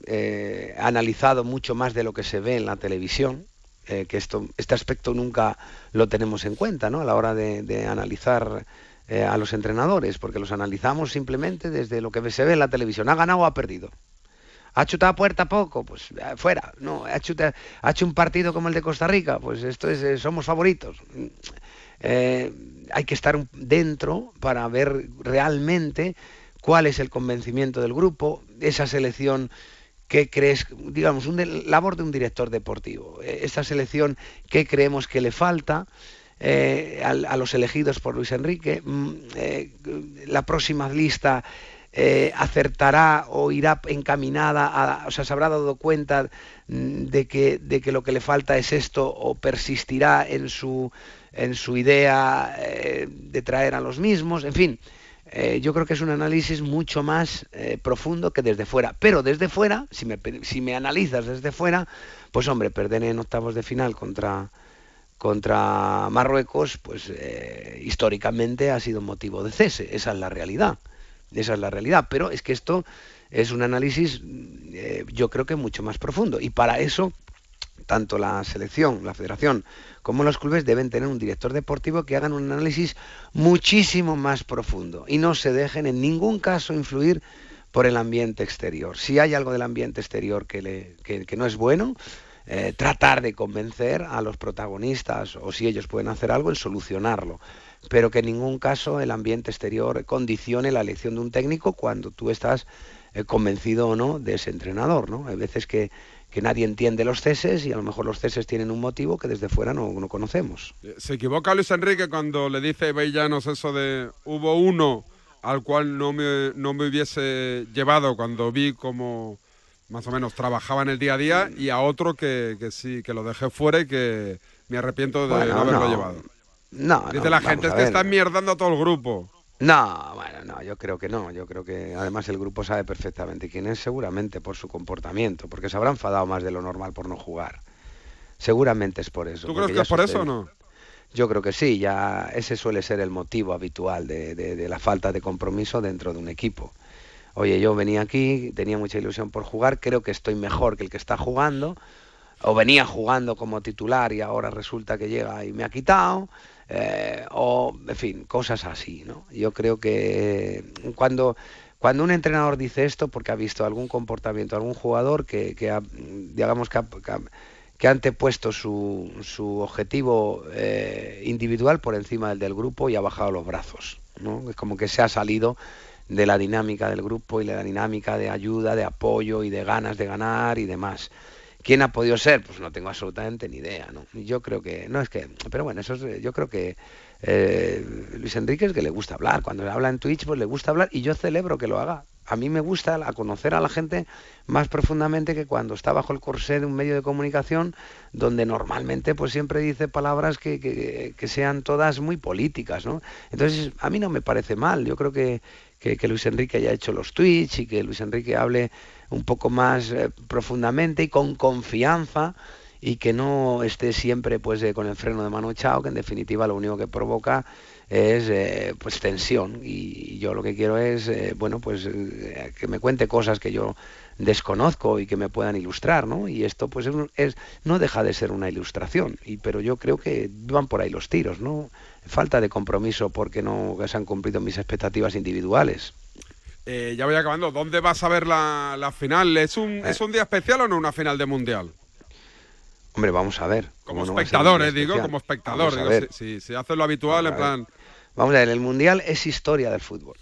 [SPEAKER 29] eh, analizado mucho más de lo que se ve en la televisión, eh, que esto, este aspecto nunca lo tenemos en cuenta ¿no? a la hora de, de analizar eh, a los entrenadores, porque los analizamos simplemente desde lo que se ve en la televisión. ¿Ha ganado o ha perdido? ¿Ha chutado a puerta poco? Pues eh, fuera. No, ha, chuta- ha hecho un partido como el de Costa Rica, pues esto es, somos favoritos. Hay que estar dentro para ver realmente cuál es el convencimiento del grupo, esa selección que crees, digamos, un de- labor de un director deportivo, eh, esa selección que creemos que le falta. eh, a, los elegidos por Luis Enrique, mm, eh, la próxima lista eh, acertará o irá encaminada, o sea, se habrá dado cuenta mm, de que, de que lo que le falta es esto o persistirá en su, en su idea de traer a los mismos, en fin. Eh, yo creo que es un análisis mucho más eh, profundo que desde fuera. Pero desde fuera, si me, si me analizas desde fuera, pues hombre, perder en octavos de final contra, contra Marruecos, pues eh, históricamente ha sido motivo de cese. Esa es la realidad. Esa es la realidad. Pero es que esto es un análisis, yo creo que mucho más profundo. Y para eso, tanto la selección, la federación, como los clubes deben tener un director deportivo que hagan un análisis muchísimo más profundo y no se dejen en ningún caso influir por el ambiente exterior. Si hay algo del ambiente exterior que, no es bueno, eh, tratar de convencer a los protagonistas o si ellos pueden hacer algo en solucionarlo pero que en ningún caso el ambiente exterior condicione la elección de un técnico cuando tú estás eh, convencido o no de ese entrenador ¿no? hay veces que, que nadie entiende los ceses y a lo mejor los ceses tienen un motivo que desde fuera no, no conocemos
[SPEAKER 15] Se equivoca Luis Enrique cuando le dice a Ibai Llanos eso de hubo uno al cual no me, no me hubiese llevado cuando vi cómo más o menos trabajaba en el día a día y a otro que, que sí, que lo dejé fuera y que me arrepiento de
[SPEAKER 29] Bueno,
[SPEAKER 15] no haberlo
[SPEAKER 29] no.
[SPEAKER 15] llevado.
[SPEAKER 29] no,
[SPEAKER 15] Dice
[SPEAKER 29] no,
[SPEAKER 15] la gente, es que
[SPEAKER 29] ver.
[SPEAKER 15] está mierdando a todo el grupo.
[SPEAKER 29] No, bueno, no, yo creo que no. Yo creo que además el grupo sabe perfectamente quién es, seguramente por su comportamiento, porque se habrá enfadado más de lo normal por no jugar. Seguramente es por eso.
[SPEAKER 15] ¿Tú crees que es por eso o no?
[SPEAKER 29] Yo creo que sí, ya ese suele ser el motivo habitual de, de- de la falta de compromiso dentro de un equipo. Oye, yo venía aquí, tenía mucha ilusión por jugar, creo que estoy mejor que el que está jugando, o venía jugando como titular y ahora resulta que llega y me ha quitado, eh, o, en fin, cosas así, ¿no? Yo creo que cuando, cuando un entrenador dice esto, porque ha visto algún comportamiento, algún jugador que, que ha, digamos que ha, que ha- antepuesto su, su objetivo eh, individual por encima del del grupo y ha bajado los brazos, ¿no? Es como que se ha salido de la dinámica del grupo y la dinámica de ayuda, de apoyo y de ganas de ganar y demás. ¿Quién ha podido ser? Pues no tengo absolutamente ni idea, ¿no? Yo creo que, no es que, pero bueno, eso es, yo creo que eh, Luis Enrique es que le gusta hablar, cuando habla en Twitch pues le gusta hablar y yo celebro que lo haga. A mí me gusta a conocer a la gente más profundamente que cuando está bajo el corsé de un medio de comunicación donde normalmente pues siempre dice palabras que, que- que sean todas muy políticas, ¿no? Entonces a mí no me parece mal, yo creo que, que, Luis Enrique haya hecho los tweets y que Luis Enrique hable un poco más eh, profundamente y con confianza y que no esté siempre pues eh, con el freno de mano echado, que en definitiva lo único que provoca es eh, pues tensión y yo lo que quiero es bueno pues que me cuente cosas que yo desconozco y que me puedan ilustrar, ¿no? Y esto pues es, es- no deja de ser una ilustración, y pero yo creo que van por ahí los tiros, ¿no? Falta de compromiso porque no se han cumplido mis expectativas individuales.
[SPEAKER 15] Eh, ya voy acabando. ¿Dónde vas a ver la, la final? ¿Es un,
[SPEAKER 29] Eh.
[SPEAKER 15] ¿Es un día especial o no una final de mundial?
[SPEAKER 29] Hombre, vamos a ver.
[SPEAKER 15] Como
[SPEAKER 29] ¿cómo no va a ser un
[SPEAKER 15] espectador,
[SPEAKER 29] día
[SPEAKER 15] eh, digo, como espectador.
[SPEAKER 29] Vamos a
[SPEAKER 15] digo,
[SPEAKER 29] ver.
[SPEAKER 15] si, si, haces lo habitual, en
[SPEAKER 29] Vamos
[SPEAKER 15] plan.
[SPEAKER 29] Vamos a ver, el Mundial es historia del fútbol.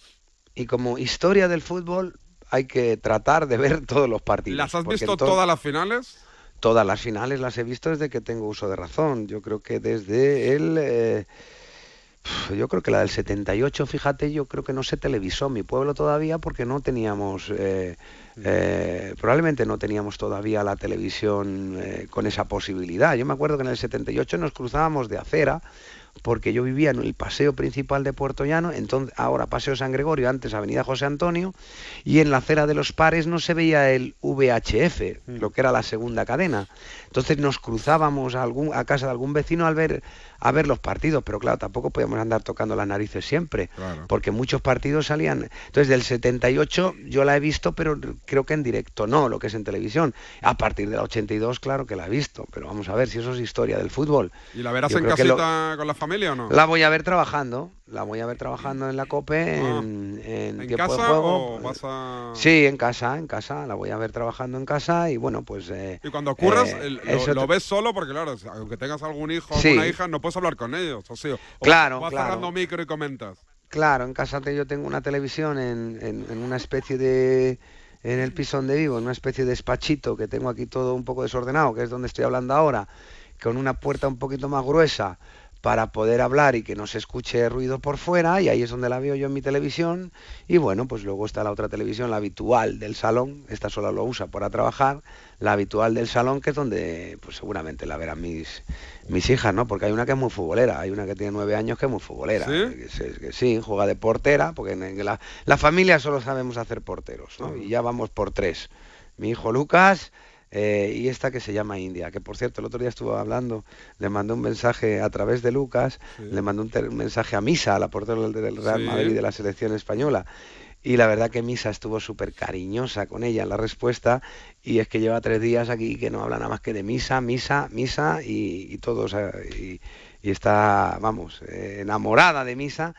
[SPEAKER 29] Y como historia del fútbol hay que tratar de ver todos los partidos.
[SPEAKER 15] ¿Las has visto
[SPEAKER 29] to-
[SPEAKER 15] todas las finales?
[SPEAKER 29] Todas las finales las he visto desde que tengo uso de razón. Yo creo que desde el... eh, yo creo que la del 78, fíjate, yo creo que no se televisó mi pueblo todavía porque no teníamos... eh, eh, probablemente no teníamos todavía la televisión eh, con esa posibilidad. Yo me acuerdo que en el 78 nos cruzábamos de acera porque yo vivía en el paseo principal de Puerto Llano, entonces ahora Paseo San Gregorio, antes Avenida José Antonio, y en la acera de los pares no se veía el VHF, lo que era la segunda cadena. Entonces nos cruzábamos a, algún, a casa de algún vecino al ver, a ver los partidos, pero claro, tampoco podíamos andar tocando las narices siempre, porque muchos partidos salían. Entonces del 78 yo la he visto, pero creo que en directo no, lo que es en televisión. A partir del 82, claro que la he visto, pero vamos a ver si eso es historia del fútbol.
[SPEAKER 15] ¿Y la verás
[SPEAKER 29] Yo
[SPEAKER 15] en casita
[SPEAKER 29] lo-
[SPEAKER 15] con la familia o no?
[SPEAKER 29] la voy a ver trabajando, la voy a ver trabajando en la COPE,
[SPEAKER 15] Ah.
[SPEAKER 29] en, en
[SPEAKER 15] ¿En
[SPEAKER 29] tiempo de
[SPEAKER 15] casa
[SPEAKER 29] juego.
[SPEAKER 15] o vas a...?
[SPEAKER 29] Sí, en casa, en casa, la voy a ver trabajando en casa y bueno, pues... eh,
[SPEAKER 15] Y cuando curras,
[SPEAKER 29] eh, eso
[SPEAKER 15] lo, lo ves solo porque, claro, aunque tengas algún hijo o
[SPEAKER 29] Sí.
[SPEAKER 15] alguna hija, no puedes hablar con ellos. O sea, o
[SPEAKER 29] Claro,
[SPEAKER 15] vas
[SPEAKER 29] claro.
[SPEAKER 15] cerrando micro y comentas.
[SPEAKER 29] Claro, en casa yo tengo una televisión en, en- en una especie de... En el piso donde vivo, en una especie de despachito que tengo aquí todo un poco desordenado, que es donde estoy hablando ahora, con una puerta un poquito más gruesa para poder hablar y que no se escuche ruido por fuera, y ahí es donde la veo yo en mi televisión. Y bueno, pues luego está la otra televisión, la habitual del salón, esta sola lo usa para trabajar, la habitual del salón, que es donde pues seguramente la verán mis, mis hijas, ¿no? Porque hay una que es muy futbolera, hay una que tiene nueve años que es muy futbolera.
[SPEAKER 15] ¿Sí?
[SPEAKER 29] Que se- que sí, juega de portera, porque en en la, la familia solo sabemos hacer porteros, ¿no? Y ya vamos por tres. Mi hijo Lucas eh, y esta que se llama India, que por cierto el otro día estuvo hablando, le mandó un mensaje a través de Lucas, le mandó un, mensaje a Misa, la portera del, Real
[SPEAKER 15] Sí.
[SPEAKER 29] Madrid de la selección española. Y la verdad que Misa estuvo súper cariñosa con ella en la respuesta y es que lleva tres días aquí que no habla nada más que de misa, misa, misa y, y todo. o sea, y, y está, vamos, eh, enamorada de misa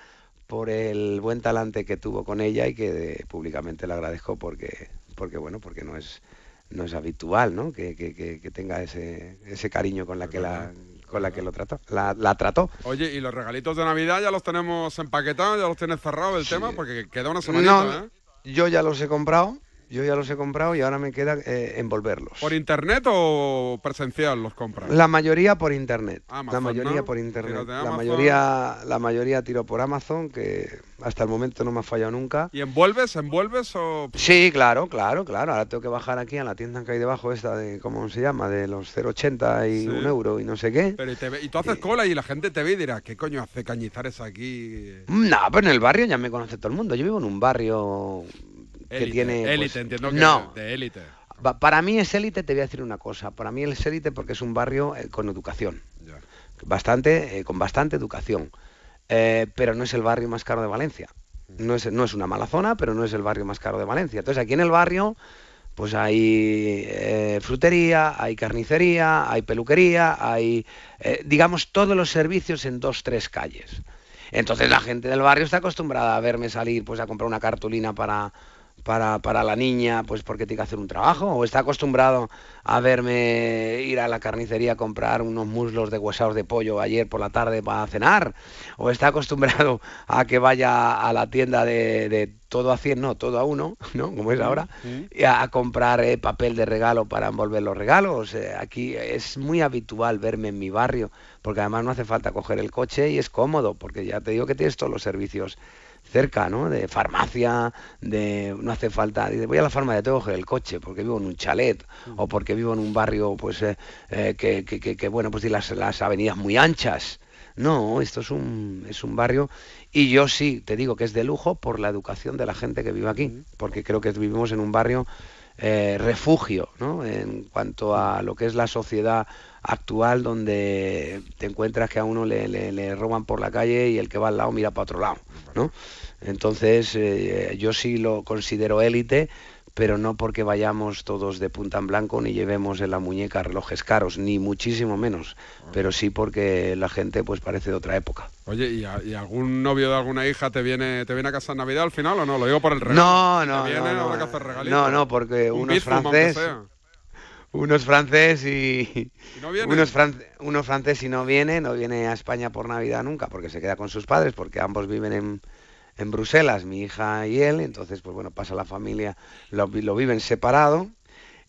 [SPEAKER 29] por el buen talante que tuvo con ella y que eh, públicamente le agradezco porque, porque bueno, porque no es, no es habitual, ¿no? Que, que- que- que tenga ese, ese cariño con la que la, con la que lo trató, la, la trató.
[SPEAKER 15] Oye, y los regalitos de Navidad ya los tenemos empaquetados, ya los tienes cerrado el tema, porque queda una semanita,
[SPEAKER 29] No,
[SPEAKER 15] ¿eh?
[SPEAKER 29] yo ya los he comprado, yo ya los he comprado y ahora me queda eh, envolverlos.
[SPEAKER 15] ¿Por internet o presencial los compras?
[SPEAKER 29] La mayoría por internet.
[SPEAKER 15] Amazon,
[SPEAKER 29] la mayoría
[SPEAKER 15] ¿no?
[SPEAKER 29] por internet. La mayoría, la mayoría tiro por Amazon, que hasta el momento no me ha fallado nunca.
[SPEAKER 15] ¿Y envuelves, envuelves o...?
[SPEAKER 29] Sí, claro, claro, claro. Ahora tengo que bajar aquí a la tienda que hay debajo esta de, ¿cómo se llama? De los 0,80 y
[SPEAKER 15] Sí.
[SPEAKER 29] un euro y no sé qué.
[SPEAKER 15] Pero y, te ve- y tú haces cola y la gente te ve y dirá, ¿qué coño hace Cañizares aquí?
[SPEAKER 29] No, pero en el barrio ya me conoce todo el mundo. Yo vivo en un barrio que
[SPEAKER 15] Élite,
[SPEAKER 29] tiene... pues,
[SPEAKER 15] élite, entiendo que
[SPEAKER 29] no,
[SPEAKER 15] de élite.
[SPEAKER 29] Pa- Para mí es élite, te voy a decir una cosa. Para mí es élite porque es un barrio eh, con educación. Bastante, eh, con bastante educación. Eh, pero no es el barrio más caro de Valencia. No es, no es una mala zona, pero no es el barrio más caro de Valencia. Entonces aquí en el barrio pues hay frutería, hay carnicería, hay peluquería, hay, digamos, todos los servicios en dos, tres calles. Entonces la gente del barrio está acostumbrada a verme salir pues a comprar una cartulina para, para, para la niña, pues porque tiene que hacer un trabajo, o está acostumbrado a verme ir a la carnicería a comprar unos muslos de huesados de pollo ayer por la tarde para cenar, o está acostumbrado a que vaya a la tienda de, de todo a 100, no, todo a uno, ¿no? Como es ahora, y a, a comprar eh, papel de regalo para envolver los regalos. Eh, aquí es muy habitual verme en mi barrio, porque además no hace falta coger el coche y es cómodo, porque ya te digo que tienes todos los servicios cerca, ¿no? De farmacia, de no hace falta, dice, voy a la farmacia, tengo que coger el coche porque vivo en un chalet o porque vivo en un barrio, pues, eh, eh, que, que, que- que, bueno, pues tiene las, las avenidas muy anchas. No, esto es un, es un barrio y yo sí, te digo que es de lujo por la educación de la gente que vive aquí, porque creo que vivimos en un barrio eh, refugio, ¿no? En cuanto a lo que es la sociedad actual donde te encuentras que a uno le, roban por la calle y el que va al lado mira para otro lado, ¿no? Entonces eh, yo sí lo considero élite, pero no porque vayamos todos de punta en blanco ni llevemos en la muñeca relojes caros, ni muchísimo menos, pero sí porque la gente pues parece de otra época.
[SPEAKER 15] Oye, ¿y, a- y algún novio de alguna hija te viene, te viene a casa en Navidad al final o no? Lo digo por el regalo.
[SPEAKER 29] No, no,
[SPEAKER 15] te viene,
[SPEAKER 29] no, no. No, no, porque
[SPEAKER 15] Un
[SPEAKER 29] uno es francés,
[SPEAKER 15] sea.
[SPEAKER 29] uno es francés y,
[SPEAKER 15] no viene?
[SPEAKER 29] uno es fran- uno es francés y no viene, no viene a España por Navidad nunca, porque se queda con sus padres, porque ambos viven en, en Bruselas, mi hija y él, entonces pues bueno, pasa la familia, lo, lo viven separado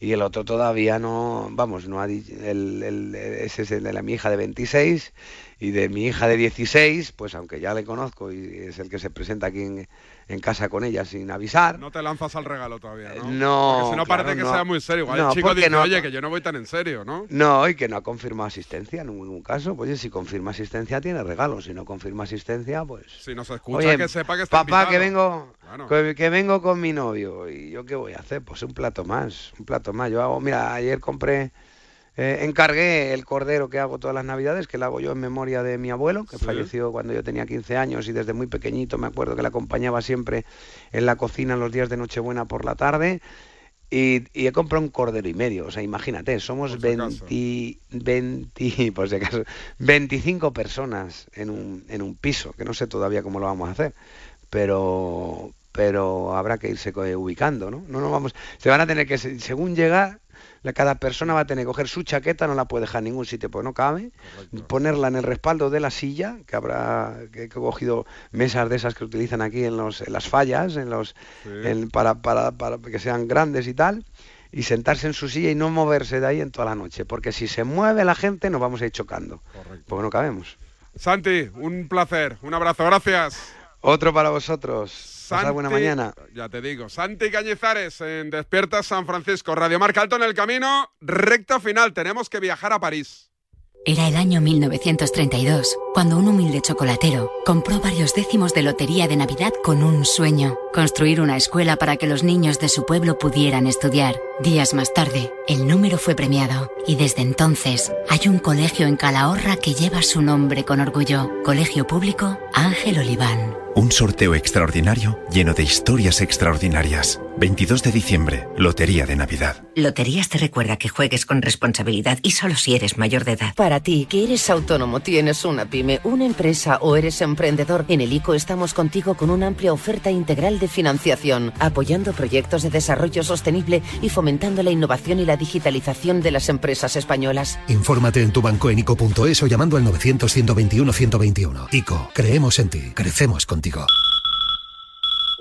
[SPEAKER 29] y el otro todavía no, vamos, no ha el, el- ese es el de la mi hija de 26 y de mi hija de 16, pues aunque ya le conozco y es el que se presenta aquí en, en casa con ella sin avisar,
[SPEAKER 15] No te lanzas al regalo todavía, ¿no?
[SPEAKER 29] no,
[SPEAKER 15] Porque si no
[SPEAKER 29] claro,
[SPEAKER 15] parece que
[SPEAKER 29] no.
[SPEAKER 15] sea muy serio. Igual
[SPEAKER 29] No,
[SPEAKER 15] el chico dice,
[SPEAKER 29] no-
[SPEAKER 15] oye, que yo no voy tan en serio, ¿no?
[SPEAKER 29] No, y que no ha confirmado asistencia en ningún caso. Pues oye, si confirma asistencia tiene regalo, si no confirma asistencia, pues...
[SPEAKER 15] Si no se escucha,
[SPEAKER 29] Oye,
[SPEAKER 15] que sepa que está
[SPEAKER 29] papá, que vengo, que, que vengo con mi novio. ¿Y yo qué voy a hacer? Pues un plato más, un plato más. Yo hago, mira, ayer compré, eh, encargué el cordero que hago todas las navidades, que lo hago yo en memoria de mi abuelo, que
[SPEAKER 30] Sí.
[SPEAKER 29] falleció cuando yo tenía 15 años y desde muy pequeñito me acuerdo que le acompañaba siempre en la cocina los días de Nochebuena por la tarde. Y, y he comprado un cordero y medio, o sea, imagínate, somos 20, 20, por si acaso, 25 personas en un, en un piso, que no sé todavía cómo lo vamos a hacer, pero pero habrá que irse ubicando, ¿no? No, no vamos, se van a tener que, se- según llegar, cada persona va a tener que coger su chaqueta, no la puede dejar en ningún sitio, porque no cabe, ponerla en el respaldo de la silla, que habrá, que he cogido mesas de esas que utilizan aquí en, los, en las fallas, en los, en- para, para, para que sean grandes y tal, y sentarse en su silla y no moverse de ahí en toda la noche, porque si se mueve la gente nos vamos a ir chocando, porque no cabemos.
[SPEAKER 15] Santi, un placer, un abrazo, gracias.
[SPEAKER 29] Otro para vosotros. Pasad buena
[SPEAKER 15] Santi-
[SPEAKER 29] mañana.
[SPEAKER 15] Ya te digo, Santi Cañizares en Despierta San Francisco, Radio Marca Alto en el camino, recta final, tenemos que viajar a París.
[SPEAKER 31] Era el año 1932, cuando un humilde chocolatero compró varios décimos de lotería de Navidad con un sueño, construir una escuela para que los niños de su pueblo pudieran estudiar. Días más tarde, el número fue premiado y desde entonces hay un colegio en Calahorra que lleva su nombre con orgullo, Colegio Público Ángel Oliván.
[SPEAKER 32] Un sorteo extraordinario lleno de historias extraordinarias. 22 de diciembre, Lotería de Navidad.
[SPEAKER 33] Loterías te recuerda que juegues con responsabilidad y solo si eres mayor de edad.
[SPEAKER 34] Para ti, que eres autónomo, tienes una pyme, una empresa o eres emprendedor, en el ICO estamos contigo con una amplia oferta integral de financiación, apoyando proyectos de desarrollo sostenible y fomentando la innovación y la digitalización de las empresas españolas.
[SPEAKER 35] Infórmate en tu banco en ICO.es o llamando al 900-121-121. ICO, creemos en ti, crecemos contigo.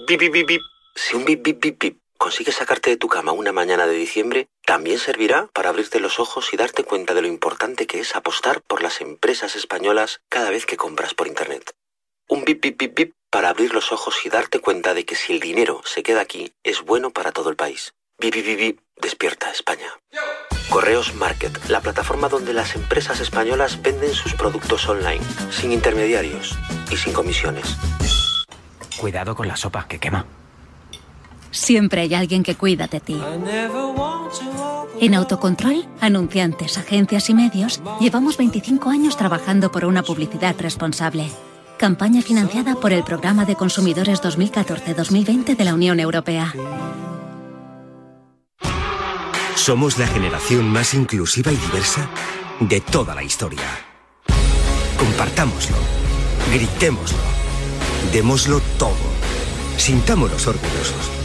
[SPEAKER 36] Bip, bip, bip, bip. Si un bip, bip, bip, bip consigue sacarte de tu cama una mañana de diciembre, también servirá para abrirte los ojos y darte cuenta de lo importante que es apostar por las empresas españolas cada vez que compras por Internet. Un bip, bip, bip, bip para abrir los ojos y darte cuenta de que si el dinero se queda aquí, es bueno para todo el país. Bip, bip, bip, bip, despierta España. Correos Market, la plataforma donde las empresas españolas venden sus productos online, sin intermediarios y sin comisiones.
[SPEAKER 25] Cuidado con la sopa, que quema.
[SPEAKER 37] Siempre hay alguien que cuida de ti. En Autocontrol, anunciantes, agencias y medios, llevamos 25 años trabajando por una publicidad responsable. Campaña financiada por el Programa de Consumidores 2014-2020 de la Unión Europea.
[SPEAKER 13] Somos la generación más inclusiva y diversa de toda la historia. Compartámoslo, gritémoslo, démoslo todo, sintámonos orgullosos.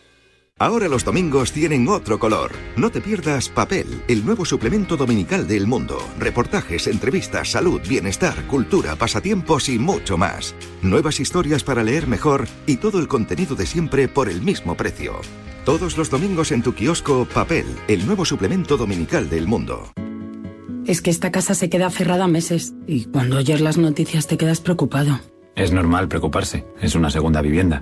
[SPEAKER 24] Ahora los domingos tienen otro color. No te pierdas Papel, el nuevo suplemento dominical del mundo. Reportajes, entrevistas, salud, bienestar, cultura, pasatiempos y mucho más. Nuevas historias para leer mejor y todo el contenido de siempre por el mismo precio. Todos los domingos en tu kiosco Papel, el nuevo suplemento dominical del mundo.
[SPEAKER 28] Es que esta casa se queda cerrada meses y cuando oyes las noticias te quedas preocupado.
[SPEAKER 38] Es normal preocuparse, es una segunda vivienda.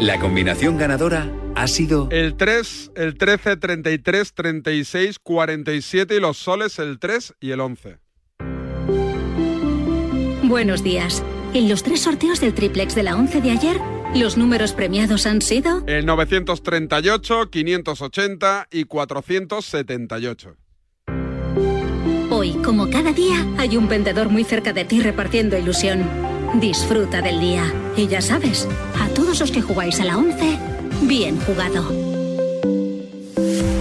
[SPEAKER 30] la combinación ganadora ha sido...
[SPEAKER 15] El 3, el 13, 33, 36, 47 y los soles el 3 y el 11.
[SPEAKER 37] Buenos días. En los tres sorteos del triplex de la 11 de ayer, los números premiados han sido...
[SPEAKER 15] El 938, 580 y 478.
[SPEAKER 37] Hoy, como cada día, hay un vendedor muy cerca de ti repartiendo ilusión. Disfruta del día. Y ya sabes, a todos los que jugáis a la 11, bien jugado.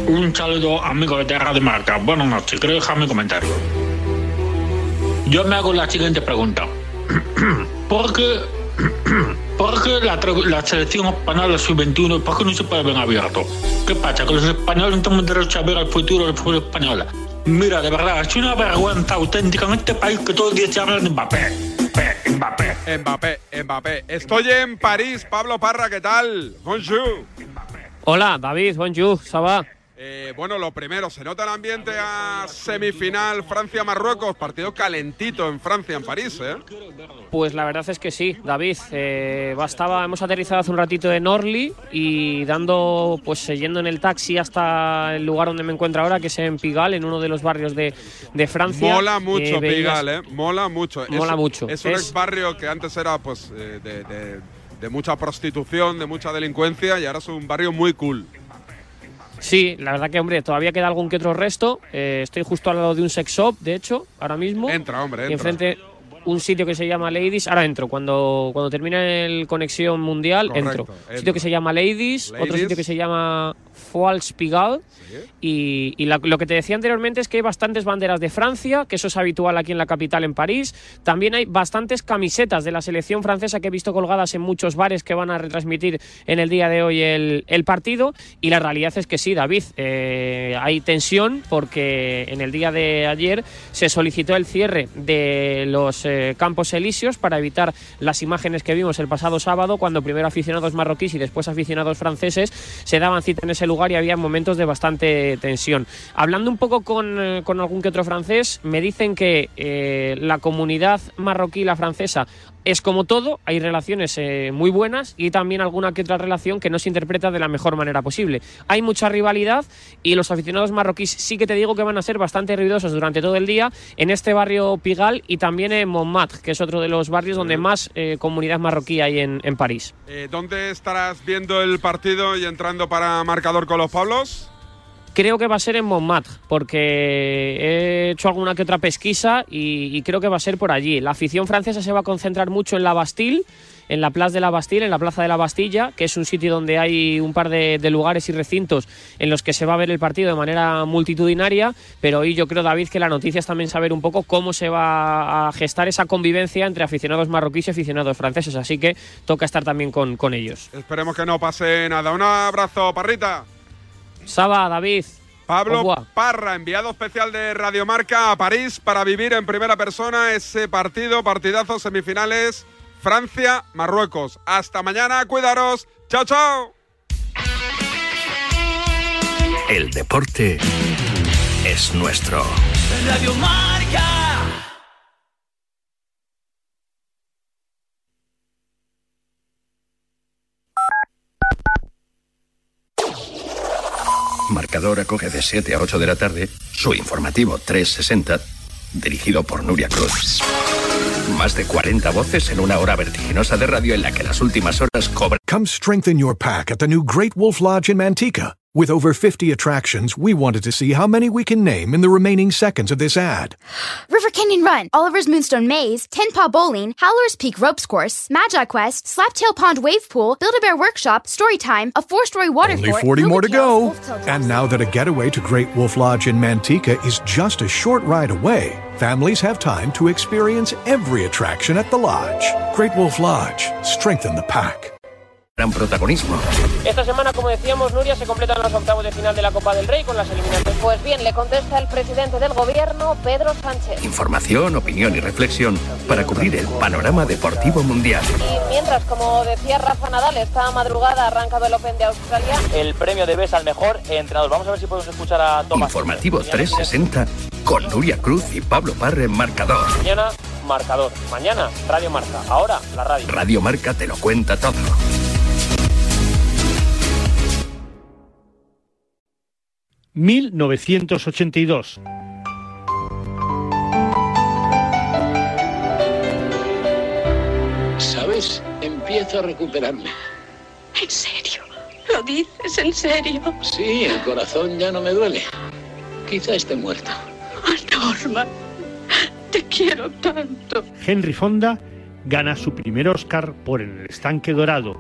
[SPEAKER 39] Un saludo amigo de Terra de Marca. Buenas noches, quiero dejar mi comentario. Yo me hago la siguiente pregunta. ¿Por qué, por qué la, selección española sub-21, por qué no se puede ver abierto? ¿Qué pasa? Que los españoles no tenemos derecho a ver el futuro del fútbol español. Mira, de verdad, es una vergüenza auténtica en este país que todo el día se habla de Mbappé. Mbappé, Mbappé.
[SPEAKER 15] Mbappé, Mbappé. Estoy en París, Pablo Parra, ¿qué tal? Bonjour.
[SPEAKER 12] Hola, David, bonjour, ça va?
[SPEAKER 15] Eh, bueno, lo primero, se nota el ambiente a semifinal Francia-Marruecos, partido calentito en Francia, en París, ¿eh?
[SPEAKER 12] Pues la verdad es que sí, David. Eh, bastaba, hemos aterrizado hace un ratito en Orly y dando, pues eh, yendo en el taxi hasta el lugar donde me encuentro ahora, que es en Pigalle, en uno de los barrios de, de Francia.
[SPEAKER 15] Mola mucho
[SPEAKER 12] Eh,
[SPEAKER 15] Pigalle, ¿eh? Mola mucho.
[SPEAKER 12] Mola
[SPEAKER 15] es,
[SPEAKER 12] mucho.
[SPEAKER 15] Es un
[SPEAKER 12] Es-
[SPEAKER 15] ex barrio que antes era, pues, de, de- de mucha prostitución, de mucha delincuencia y ahora es un barrio muy cool.
[SPEAKER 12] Sí, la verdad que, hombre, todavía queda algún que otro resto. Eh, estoy justo al lado de un sex shop, de hecho, ahora mismo.
[SPEAKER 15] Entra, hombre,
[SPEAKER 12] Y
[SPEAKER 15] entra.
[SPEAKER 12] enfrente un sitio que se llama Ladies. Ahora entro, cuando, cuando termine el Conexión Mundial,
[SPEAKER 15] Correcto,
[SPEAKER 12] entro.
[SPEAKER 15] entra.
[SPEAKER 12] Sitio que se llama Ladies, otro sitio que se llama Fualspigal. Y, y la- lo que te decía anteriormente es que hay bastantes banderas de Francia, que eso es habitual aquí en la capital, en París. También hay bastantes camisetas de la selección francesa que he visto colgadas en muchos bares que van a retransmitir en el día de hoy el, el partido. Y la realidad es que sí, David, eh, hay tensión porque en el día de ayer se solicitó el cierre de los eh, campos elíseos para evitar las imágenes que vimos el pasado sábado, cuando primero aficionados marroquíes y después aficionados franceses se daban cita en ese lugar y había momentos de bastante tensión. Hablando un poco con, eh, con algún que otro francés, me dicen que eh, la comunidad marroquí, la francesa, es como todo, hay relaciones eh, muy buenas y también alguna que otra relación que no se interpreta de la mejor manera posible. Hay mucha rivalidad y los aficionados marroquíes sí que te digo que van a ser bastante ruidosos durante todo el día en este barrio Pigalle y también en Montmartre, que es otro de los barrios donde más eh, comunidad marroquí hay en, en París.
[SPEAKER 15] Eh, ¿Dónde estarás viendo el partido y entrando para marcador con los Pablos?
[SPEAKER 12] Creo que va a ser en Montmartre, porque he hecho alguna que otra pesquisa y, y creo que va a ser por allí. La afición francesa se va a concentrar mucho en la Bastille, en la Plaza de la Bastille, en la Plaza de la Bastilla, que es un sitio donde hay un par de, de lugares y recintos en los que se va a ver el partido de manera multitudinaria, pero hoy yo creo, David, que la noticia es también saber un poco cómo se va a gestar esa convivencia entre aficionados marroquíes y aficionados franceses, así que toca estar también con, con ellos.
[SPEAKER 15] Esperemos que no pase nada. Un abrazo, Parrita.
[SPEAKER 12] Saba, David.
[SPEAKER 15] Pablo. Parra, enviado especial de Radiomarca a París para vivir en primera persona ese partido, partidazo, semifinales, Francia-Marruecos. Hasta mañana, cuidaros. Chao, chao.
[SPEAKER 13] El deporte es nuestro.
[SPEAKER 19] Radio
[SPEAKER 13] Marcador acoge de 7 a 8 de la tarde su informativo 360, dirigido por Nuria Cruz. Más de 40 voces en una hora vertiginosa de radio en la que las últimas horas cobran.
[SPEAKER 3] Come strengthen your pack at the new Great Wolf Lodge in Manteca. With over 50 attractions, we wanted to see how many we can name in the remaining seconds of this ad.
[SPEAKER 4] River Canyon Run, Oliver's Moonstone Maze, Tin Paw Bowling, Howler's Peak Ropes Course, Magi Quest, Slaptail Pond Wave Pool, Build-A-Bear Workshop, Storytime, a four-story water
[SPEAKER 3] Only
[SPEAKER 4] fort,
[SPEAKER 3] 40 more to go. And now that a getaway to Great Wolf Lodge in Manteca is just a short ride away, families have time to experience every attraction at the lodge. Great Wolf Lodge, strengthen the pack.
[SPEAKER 13] Gran protagonismo.
[SPEAKER 12] Esta semana, como decíamos, Nuria, se completan los octavos de final de la Copa del Rey con las eliminatorias.
[SPEAKER 40] Pues bien, le contesta el presidente del gobierno, Pedro Sánchez.
[SPEAKER 13] Información, opinión y reflexión para cubrir el panorama deportivo mundial.
[SPEAKER 40] Y mientras, como decía Rafa Nadal, esta madrugada ha arrancado el Open de Australia.
[SPEAKER 41] El premio de BES al mejor entrenador. Vamos a ver si podemos escuchar a Tomás.
[SPEAKER 13] Informativo 360 con Nuria Cruz y Pablo Parre en marcador.
[SPEAKER 12] Mañana, marcador. Mañana, Radio Marca. Ahora, la radio.
[SPEAKER 13] Radio Marca te lo cuenta todo.
[SPEAKER 42] ...1982.
[SPEAKER 43] ¿Sabes? Empiezo a recuperarme.
[SPEAKER 44] ¿En serio? ¿Lo dices en serio?
[SPEAKER 43] Sí, el corazón ya no me duele. Quizá esté muerto.
[SPEAKER 44] Norma, te quiero tanto.
[SPEAKER 42] Henry Fonda gana su primer Oscar por En el estanque dorado.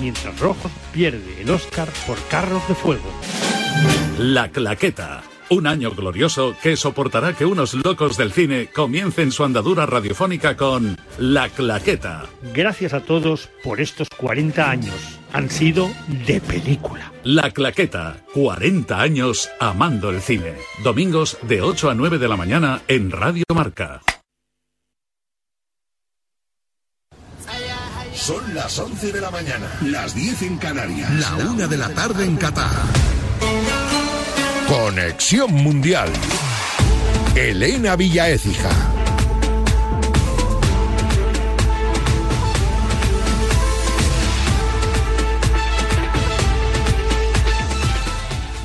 [SPEAKER 42] Mientras Rojo pierde el Oscar por Carros de Fuego.
[SPEAKER 45] La Claqueta. Un año glorioso que soportará que unos locos del cine comiencen su andadura radiofónica con La Claqueta.
[SPEAKER 42] Gracias a todos por estos 40 años. Han sido de película.
[SPEAKER 45] La Claqueta. 40 años amando el cine. Domingos de 8 a 9 de la mañana en Radio Marca.
[SPEAKER 1] Son las 11 de la mañana, las 10 en Canarias, la 1 de la tarde en Qatar. Conexión Mundial. Elena Villaécija.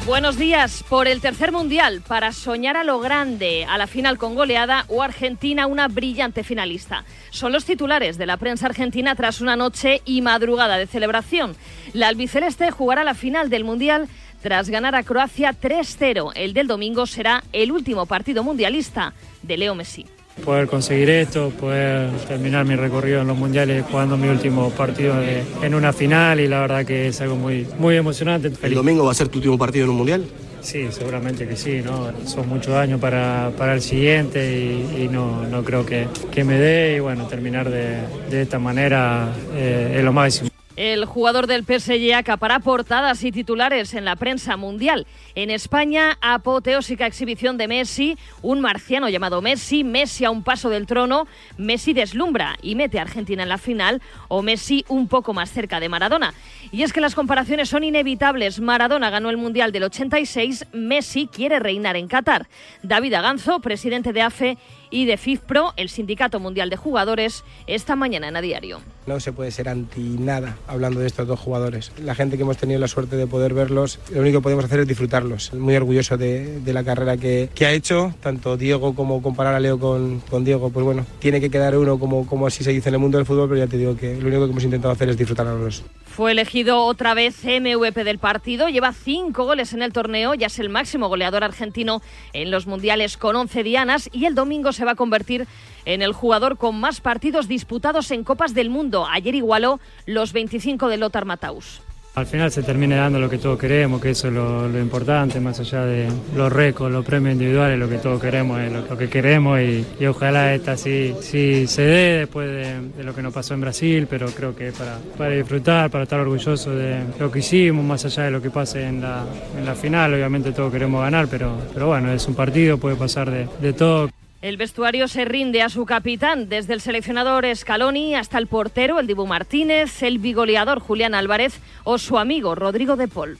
[SPEAKER 6] Buenos días. Por el tercer mundial, para soñar a lo grande, a la final con goleada o Argentina una brillante finalista. Son los titulares de la prensa argentina tras una noche y madrugada de celebración. La albiceleste jugará la final del mundial tras ganar a Croacia 3-0. El del domingo será el último partido mundialista de Leo Messi.
[SPEAKER 7] Poder conseguir esto, poder terminar mi recorrido en los mundiales jugando mi último partido de- en una final y la verdad que es algo muy, muy emocionante.
[SPEAKER 46] ¿El domingo va a ser tu último partido en un mundial?
[SPEAKER 7] Sí, seguramente que sí, ¿no? Son muchos años para, para el siguiente y, y no, no creo que, que me dé y bueno, terminar de, de esta manera eh, es lo máximo.
[SPEAKER 6] El jugador del PSG acapará portadas y titulares en la prensa mundial. En España, apoteósica exhibición de Messi, un marciano llamado Messi, Messi a un paso del trono, Messi deslumbra y mete a Argentina en la final, o Messi un poco más cerca de Maradona. Y es que las comparaciones son inevitables. Maradona ganó el Mundial del 86, Messi quiere reinar en Qatar. David Aganzo, presidente de AFE y de FIFPRO, el Sindicato Mundial de Jugadores, esta mañana en A Diario.
[SPEAKER 9] No se puede ser anti nada hablando de estos dos jugadores. La gente que hemos tenido la suerte de poder verlos, lo único que podemos hacer es disfrutarlos. Muy orgulloso de, la carrera que, ha hecho, tanto Diego como comparar a Leo con, con Diego. Pues bueno, tiene que quedar uno como, como así se dice en el mundo del fútbol, pero ya te digo que lo único que hemos intentado hacer es disfrutar a los dos.
[SPEAKER 6] Fue elegido otra vez MVP del partido, lleva cinco goles en el torneo, ya es el máximo goleador argentino en los mundiales con 11 dianas y el domingo se va a convertir en el jugador con más partidos disputados en Copas del Mundo. Ayer igualó los 25 de Lothar Matthaus.
[SPEAKER 7] Al final se termina dando lo que todos queremos, que eso es lo, importante, más allá de los récords, los premios individuales, lo que todos queremos es lo, que queremos y, y ojalá esta sí, sí se dé después de, de lo que nos pasó en Brasil, pero creo que para, para disfrutar, para estar orgulloso de lo que hicimos, más allá de lo que pase en la, en la final, obviamente todos queremos ganar, pero, pero bueno, es un partido, puede pasar de, de todo.
[SPEAKER 6] El vestuario se rinde a su capitán, desde el seleccionador Scaloni hasta el portero, el Dibu Martínez, el bigoleador Julián Álvarez o su amigo Rodrigo de Paul.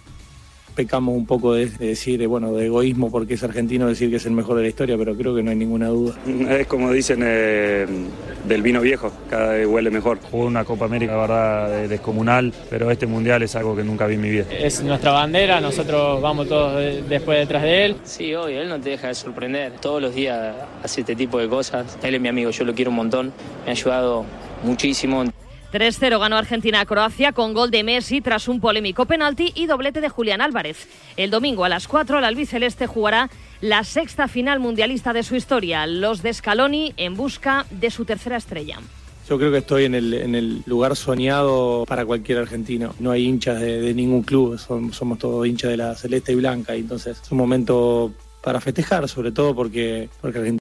[SPEAKER 8] Pecamos un poco de, de decir, eh, bueno, de egoísmo porque es argentino decir que es el mejor de la historia, pero creo que no hay ninguna duda.
[SPEAKER 47] Es como dicen eh, del vino viejo, cada vez huele mejor.
[SPEAKER 46] Jugó una Copa América, la verdad, de- descomunal, pero este mundial es algo que nunca vi en mi vida.
[SPEAKER 11] Es nuestra bandera, nosotros vamos todos de- después detrás de él.
[SPEAKER 5] Sí, obvio, él no te deja de sorprender. Todos los días hace este tipo de cosas. Él es mi amigo, yo lo quiero un montón. Me ha ayudado muchísimo.
[SPEAKER 6] 3-0 ganó Argentina a Croacia con gol de Messi tras un polémico penalti y doblete de Julián Álvarez. El domingo a las 4 el albiceleste jugará la sexta final mundialista de su historia, los de Scaloni en busca de su tercera estrella.
[SPEAKER 8] Yo creo que estoy en el, lugar soñado para cualquier argentino. No hay hinchas de, ningún club, somos todos hinchas de la celeste y blanca, y entonces es un momento para festejar, sobre todo porque, porque Argentina